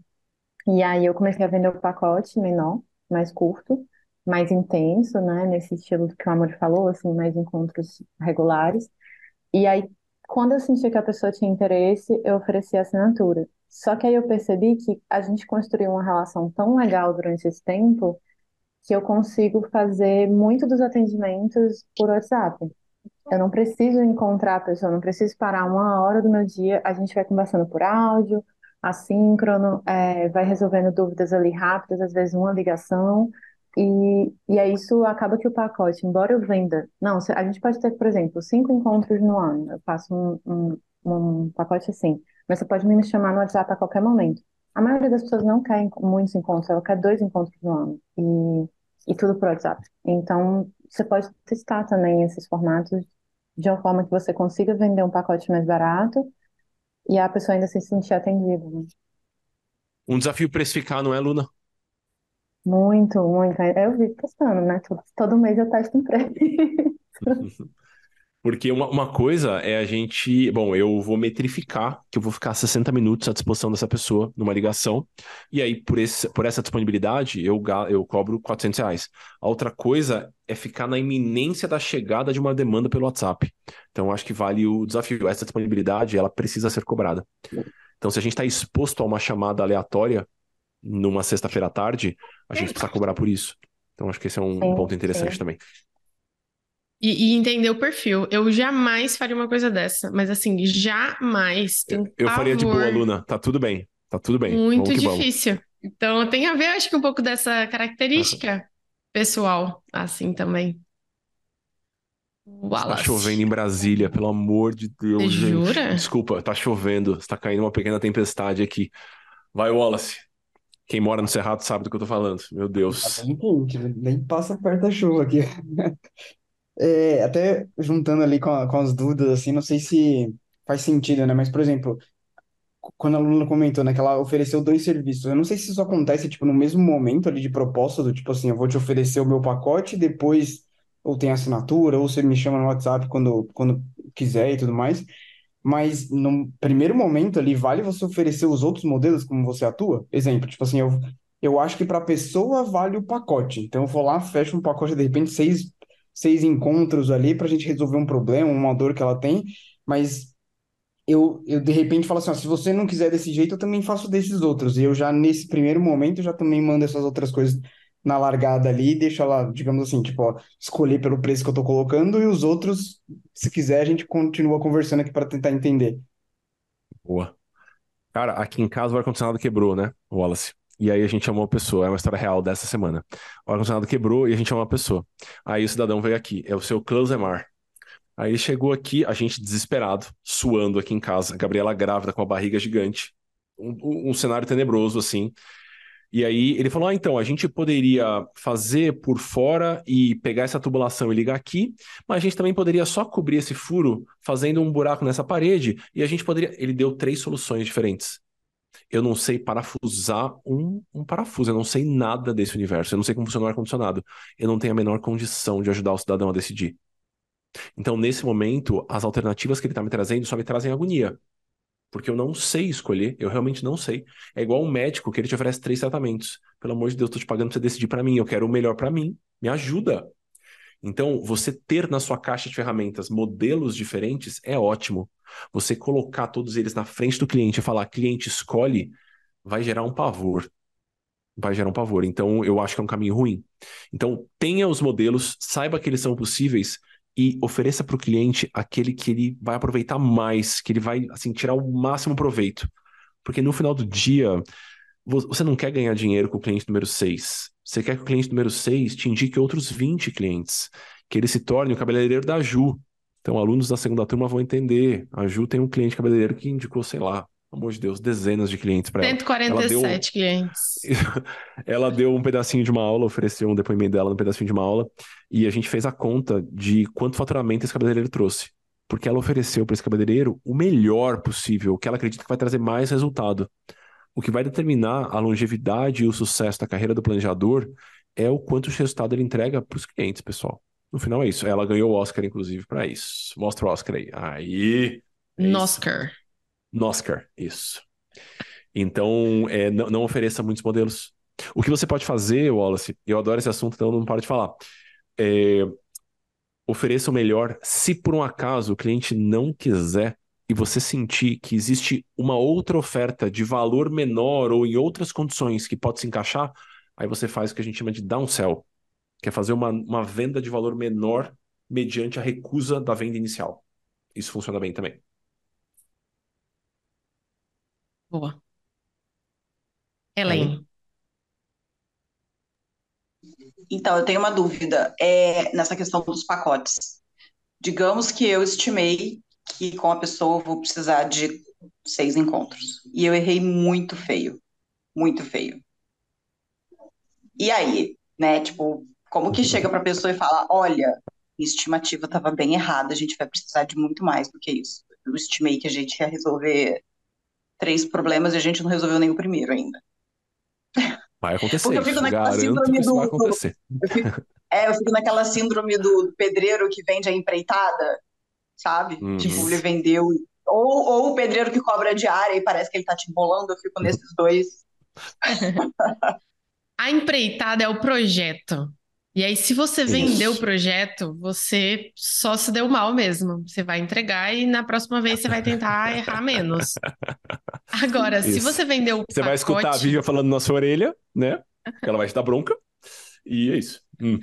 E aí eu comecei a vender o pacote menor, mais curto, mais intenso, né? Nesse estilo que o Amor falou, assim, mais encontros regulares. E aí, quando eu sentia que a pessoa tinha interesse, eu oferecia assinatura. Só que aí eu percebi que a gente construiu uma relação tão legal durante esse tempo que eu consigo fazer muito dos atendimentos por WhatsApp. Eu não preciso encontrar a pessoa, não preciso parar uma hora do meu dia, a gente vai conversando por áudio, assíncrono, é, vai resolvendo dúvidas ali rápidas, às vezes uma ligação, e, e aí isso acaba que o pacote, embora eu venda, não, a gente pode ter, por exemplo, cinco encontros no ano, eu faço um, um, um pacote assim, mas você pode me chamar no WhatsApp a qualquer momento. A maioria das pessoas não quer muitos encontros, ela quer dois encontros no ano, e, e tudo por WhatsApp. Então, você pode testar também esses formatos de uma forma que você consiga vender um pacote mais barato e a pessoa ainda se sentir atendida. né? Um desafio precificar, não é, Luna? Muito, muito. Eu vivo testando, né? Todo, mês eu testo um preço. Porque uma, uma coisa é a gente. Bom, eu vou metrificar que eu vou ficar 60 minutos à disposição dessa pessoa numa ligação. E aí, por, esse, por essa disponibilidade, eu, eu cobro 400 reais. A outra coisa é ficar na iminência da chegada de uma demanda pelo WhatsApp. Então, acho que vale o desafio. Essa disponibilidade, ela precisa ser cobrada. Então, se a gente está exposto a uma chamada aleatória numa sexta-feira à tarde, a gente precisa cobrar por isso. Então, acho que esse é um Sim, ponto interessante sim. também. E, e entender o perfil. Eu jamais faria uma coisa dessa, mas assim, jamais. Tenho Eu faria de boa. Luna. Tá tudo bem. Tá tudo bem. Muito Vamos que vamos. difícil. Então tem a ver, acho que um pouco dessa característica pessoal, assim também. Tá Wallace. chovendo em Brasília, pelo amor de Deus, Você gente. jura? Desculpa, tá chovendo. Está caindo uma pequena tempestade aqui. Vai, Wallace. Quem mora no Cerrado sabe do que eu tô falando. Meu Tá Deus. quente, nem passa perto da chuva aqui. É, até juntando ali com, a- com as dúvidas, assim, não sei se faz sentido, né? Mas, por exemplo, quando a Luna comentou, né, que ela ofereceu dois serviços, eu não sei se isso acontece, tipo, no mesmo momento ali de proposta, do tipo assim, eu vou te oferecer o meu pacote, depois ou tem assinatura, ou você me chama no WhatsApp quando, quando quiser e tudo mais. Mas no primeiro momento ali, vale você oferecer os outros modelos como você atua? Exemplo, tipo assim, eu, eu acho que para a pessoa vale o pacote. Então eu vou lá, fecho um pacote, de repente, seis, seis encontros ali para a gente resolver um problema, uma dor que ela tem, mas eu, eu de repente falo assim, ó, se você não quiser desse jeito, eu também faço desses outros. E eu já, nesse primeiro momento, já também mando essas outras coisas na largada ali e deixo ela, digamos assim, tipo, ó, escolher pelo preço que eu tô colocando e os outros, se quiser, a gente continua conversando aqui para tentar entender. Boa. Cara, aqui em casa o ar-condicionado quebrou, né, Wallace? E aí a gente chamou uma pessoa, é uma história real dessa semana. O ar-condicionado quebrou e a gente chamou uma pessoa. Aí o cidadão veio aqui, é o seu Closemar. Aí ele chegou aqui, a gente desesperado, suando aqui em casa, a Gabriela grávida com a barriga gigante, um- um cenário tenebroso assim. E aí ele falou: Ah, então, a gente poderia fazer por fora e pegar essa tubulação e ligar aqui, mas a gente também poderia só cobrir esse furo fazendo um buraco nessa parede e a gente poderia. Ele deu três soluções diferentes. Eu não sei parafusar um, um parafuso, eu não sei nada desse universo, eu não sei como funciona o ar-condicionado. Eu não tenho a menor condição de ajudar o cidadão a decidir. Então, nesse momento, as alternativas que ele está me trazendo só me trazem agonia. Porque eu não sei escolher, eu realmente não sei. É igual um médico que ele te oferece três tratamentos. Pelo amor de Deus, estou te pagando para você decidir para mim. Eu quero o melhor para mim. Me ajuda. Então, você ter na sua caixa de ferramentas modelos diferentes é ótimo. Você colocar todos eles na frente do cliente e falar, cliente, escolhe, vai gerar um pavor. Vai gerar um pavor. Então, eu acho que é um caminho ruim. Então, tenha os modelos, saiba que eles são possíveis e ofereça para o cliente aquele que ele vai aproveitar mais, que ele vai assim tirar o máximo proveito. Porque no final do dia, você não quer ganhar dinheiro com o cliente número 6. Você quer que o cliente número 6 te indique outros 20 clientes, que ele se torne o cabeleireiro da Ju. Então, alunos da segunda turma vão entender. A Ju tem um cliente cabeleireiro que indicou, sei lá, pelo amor de Deus, dezenas de clientes para ela. 147 ela deu... clientes. ela deu um pedacinho de uma aula, ofereceu um depoimento dela no pedacinho de uma aula, e a gente fez a conta de quanto faturamento esse cabeleireiro trouxe. Porque ela ofereceu para esse cabeleireiro o melhor possível, o que ela acredita que vai trazer mais resultado. O que vai determinar a longevidade e o sucesso da carreira do planejador é o quanto de resultado ele entrega para os clientes, pessoal. No final é isso. Ela ganhou o Oscar, inclusive, para isso. Mostra o Oscar aí. Aí. É Oscar. Oscar, isso. Então, é, não, não, ofereça muitos modelos. O que você pode fazer, Wallace, eu adoro esse assunto, então não paro de falar. É, ofereça o melhor se por um acaso o cliente não quiser e você sentir que existe uma outra oferta de valor menor ou em outras condições que pode se encaixar, aí você faz o que a gente chama de downsell, que é fazer uma, uma venda de valor menor mediante a recusa da venda inicial. Isso funciona bem também. Boa. Elaine. Então, eu tenho uma dúvida é, nessa questão dos pacotes. Digamos que eu estimei que com a pessoa eu vou precisar de seis encontros. E eu errei muito feio. Muito feio. E aí, né? Tipo, como que chega para a pessoa e fala: olha, estimativa estava bem errada, a gente vai precisar de muito mais do que isso. Eu estimei que a gente ia resolver três problemas e a gente não resolveu nem o primeiro ainda. Vai acontecer. Porque eu fico naquela síndrome do. Eu fico, é, eu fico naquela síndrome do pedreiro que vende a empreitada, sabe? Uhum. Tipo, ele vendeu. Ou, ou o pedreiro que cobra diária e parece que ele tá te embolando, eu fico nesses dois. a empreitada é o projeto. E aí, se você vendeu o projeto, você só se deu mal mesmo. Você vai entregar e na próxima vez você vai tentar errar menos. Agora, Isso. se você vendeu o Você pacote... vai escutar a Vivian falando na sua orelha, né? Que ela vai te dar bronca. E é isso. Hum.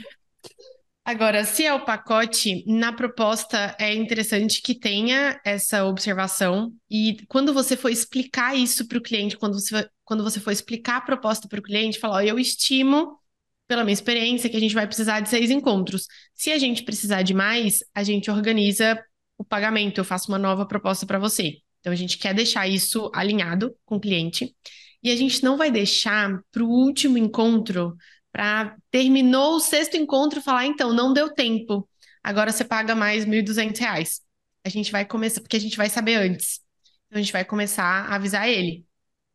Agora, se é o pacote, na proposta é interessante que tenha essa observação e quando você for explicar isso para o cliente, quando você, quando você for explicar a proposta para o cliente, falar, eu estimo pela minha experiência, que a gente vai precisar de seis encontros. Se a gente precisar de mais, a gente organiza o pagamento, eu faço uma nova proposta para você. Então, a gente quer deixar isso alinhado com o cliente. E a gente não vai deixar para o último encontro, para terminou o sexto encontro, falar, então, não deu tempo, agora você paga mais R$ 1.200. A gente vai começar, porque a gente vai saber antes. Então, a gente vai começar a avisar ele.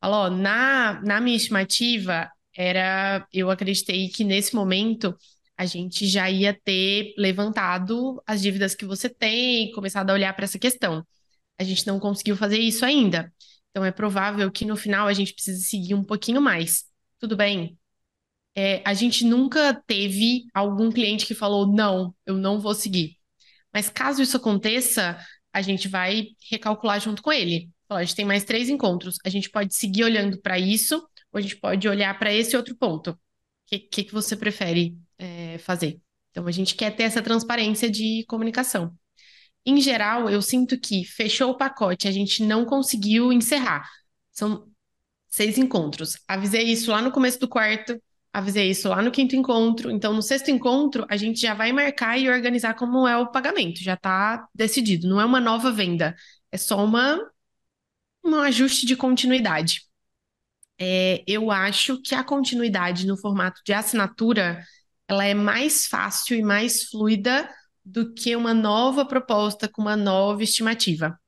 Falou, na, na minha estimativa, era, eu acreditei que nesse momento a gente já ia ter levantado as dívidas que você tem, começado a olhar para essa questão. A gente não conseguiu fazer isso ainda. Então é provável que no final a gente precise seguir um pouquinho mais. Tudo bem? É, a gente nunca teve algum cliente que falou, não, eu não vou seguir. Mas caso isso aconteça, a gente vai recalcular junto com ele. a gente tem mais três encontros. A gente pode seguir olhando para isso ou a gente pode olhar para esse outro ponto. O que, que, que, você prefere é, fazer? Então, a gente quer ter essa transparência de comunicação. Em geral, eu sinto que fechou o pacote, a gente não conseguiu encerrar. São seis encontros. Avisei isso lá no começo do quarto, avisei isso lá no quinto encontro. Então, no sexto encontro, a gente já vai marcar e organizar como é o pagamento. Já está decidido. Não é uma nova venda, é só uma um ajuste de continuidade é, eu acho que a continuidade no formato de assinatura ela é mais fácil e mais fluida do que uma nova proposta com uma nova estimativa.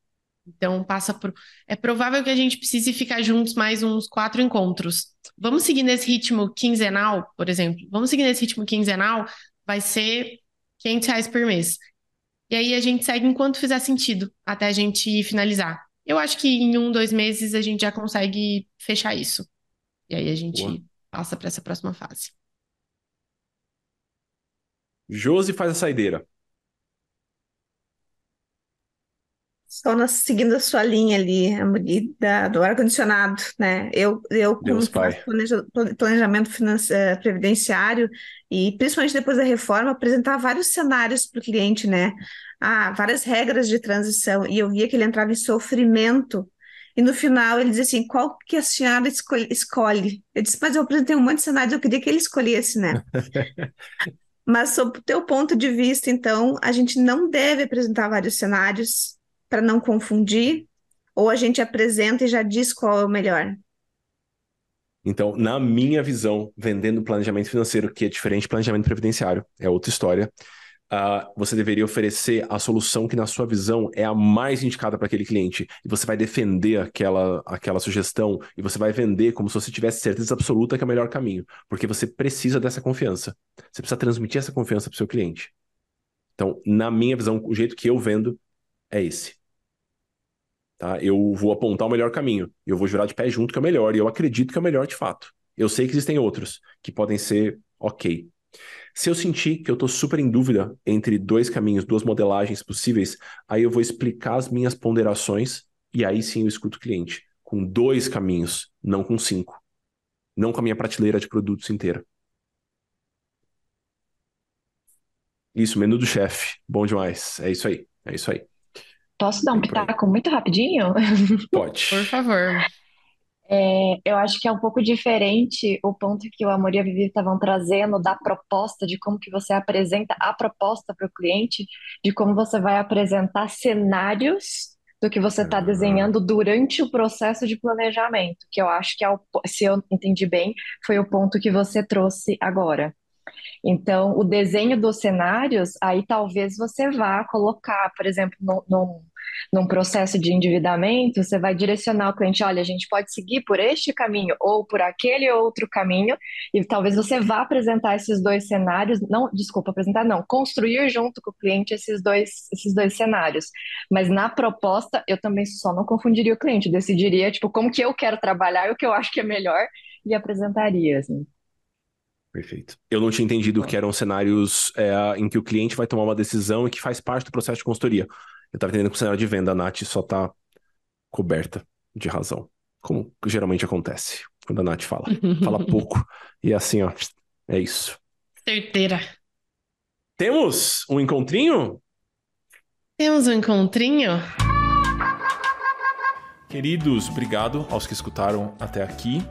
Então, passa por. É provável que a gente precise ficar juntos mais uns quatro encontros. Vamos seguir nesse ritmo quinzenal, por exemplo. Vamos seguir nesse ritmo quinzenal, vai ser 500 reais por mês. E aí a gente segue enquanto fizer sentido, até a gente finalizar. Eu acho que em um, dois meses a gente já consegue fechar isso. E aí a gente Boa. passa para essa próxima fase. Josi faz a saideira. Só nós seguindo a sua linha ali, a do ar-condicionado, né? Eu, eu como Deus faço planejamento financeiro, previdenciário e principalmente depois da reforma, apresentar vários cenários para o cliente, né? Ah, várias regras de transição e eu via que ele entrava em sofrimento e no final ele diz assim, qual que a senhora escolhe? escolhe? Eu disse, mas eu apresentei um monte de cenários, eu queria que ele escolhesse, né? mas sob o teu ponto de vista, então, a gente não deve apresentar vários cenários para não confundir, ou a gente apresenta e já diz qual é o melhor? Então, na minha visão, vendendo planejamento financeiro, que é diferente de planejamento previdenciário, é outra história, uh, você deveria oferecer a solução que, na sua visão, é a mais indicada para aquele cliente. E você vai defender aquela, aquela sugestão e você vai vender como se você tivesse certeza absoluta que é o melhor caminho, porque você precisa dessa confiança. Você precisa transmitir essa confiança para o seu cliente. Então, na minha visão, o jeito que eu vendo é esse. Tá? Eu vou apontar o melhor caminho. Eu vou jurar de pé junto que é o melhor. E eu acredito que é o melhor de fato. Eu sei que existem outros que podem ser ok. Se eu sentir que eu estou super em dúvida entre dois caminhos, duas modelagens possíveis, aí eu vou explicar as minhas ponderações e aí sim eu escuto o cliente. Com dois caminhos, não com cinco. Não com a minha prateleira de produtos inteira. Isso, menu do chefe. Bom demais. É isso aí. É isso aí. Posso dar um pitaco muito rapidinho? Pode. Por favor. É, eu acho que é um pouco diferente o ponto que o Amor e a Vivi estavam trazendo da proposta, de como que você apresenta a proposta para o cliente, de como você vai apresentar cenários do que você está desenhando durante o processo de planejamento, que eu acho que, é o, se eu entendi bem, foi o ponto que você trouxe agora. Então, o desenho dos cenários, aí talvez você vá colocar, por exemplo, num, num processo de endividamento, você vai direcionar o cliente, olha, a gente pode seguir por este caminho ou por aquele outro caminho, e talvez você vá apresentar esses dois cenários, não, desculpa, apresentar não, construir junto com o cliente esses dois, esses dois cenários. Mas na proposta, eu também só não confundiria o cliente, decidiria, tipo, como que eu quero trabalhar e o que eu acho que é melhor e apresentaria, assim. Perfeito. Eu não tinha entendido que eram cenários é, em que o cliente vai tomar uma decisão e que faz parte do processo de consultoria. Eu estava entendendo que o cenário de venda, a Nath só está coberta de razão, como geralmente acontece quando a Nath fala. Fala pouco e é assim, ó, é isso. Certeira. Temos um encontrinho? Temos um encontrinho? Queridos, obrigado aos que escutaram até aqui.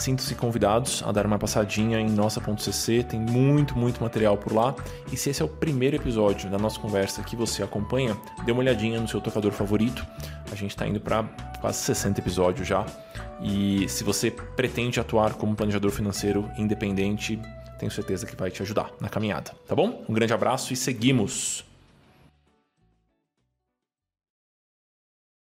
Sintam-se convidados a dar uma passadinha em nossa.cc, tem muito, muito material por lá. E se esse é o primeiro episódio da nossa conversa que você acompanha, dê uma olhadinha no seu tocador favorito. A gente está indo para quase 60 episódios já. E se você pretende atuar como planejador financeiro independente, tenho certeza que vai te ajudar na caminhada, tá bom? Um grande abraço e seguimos!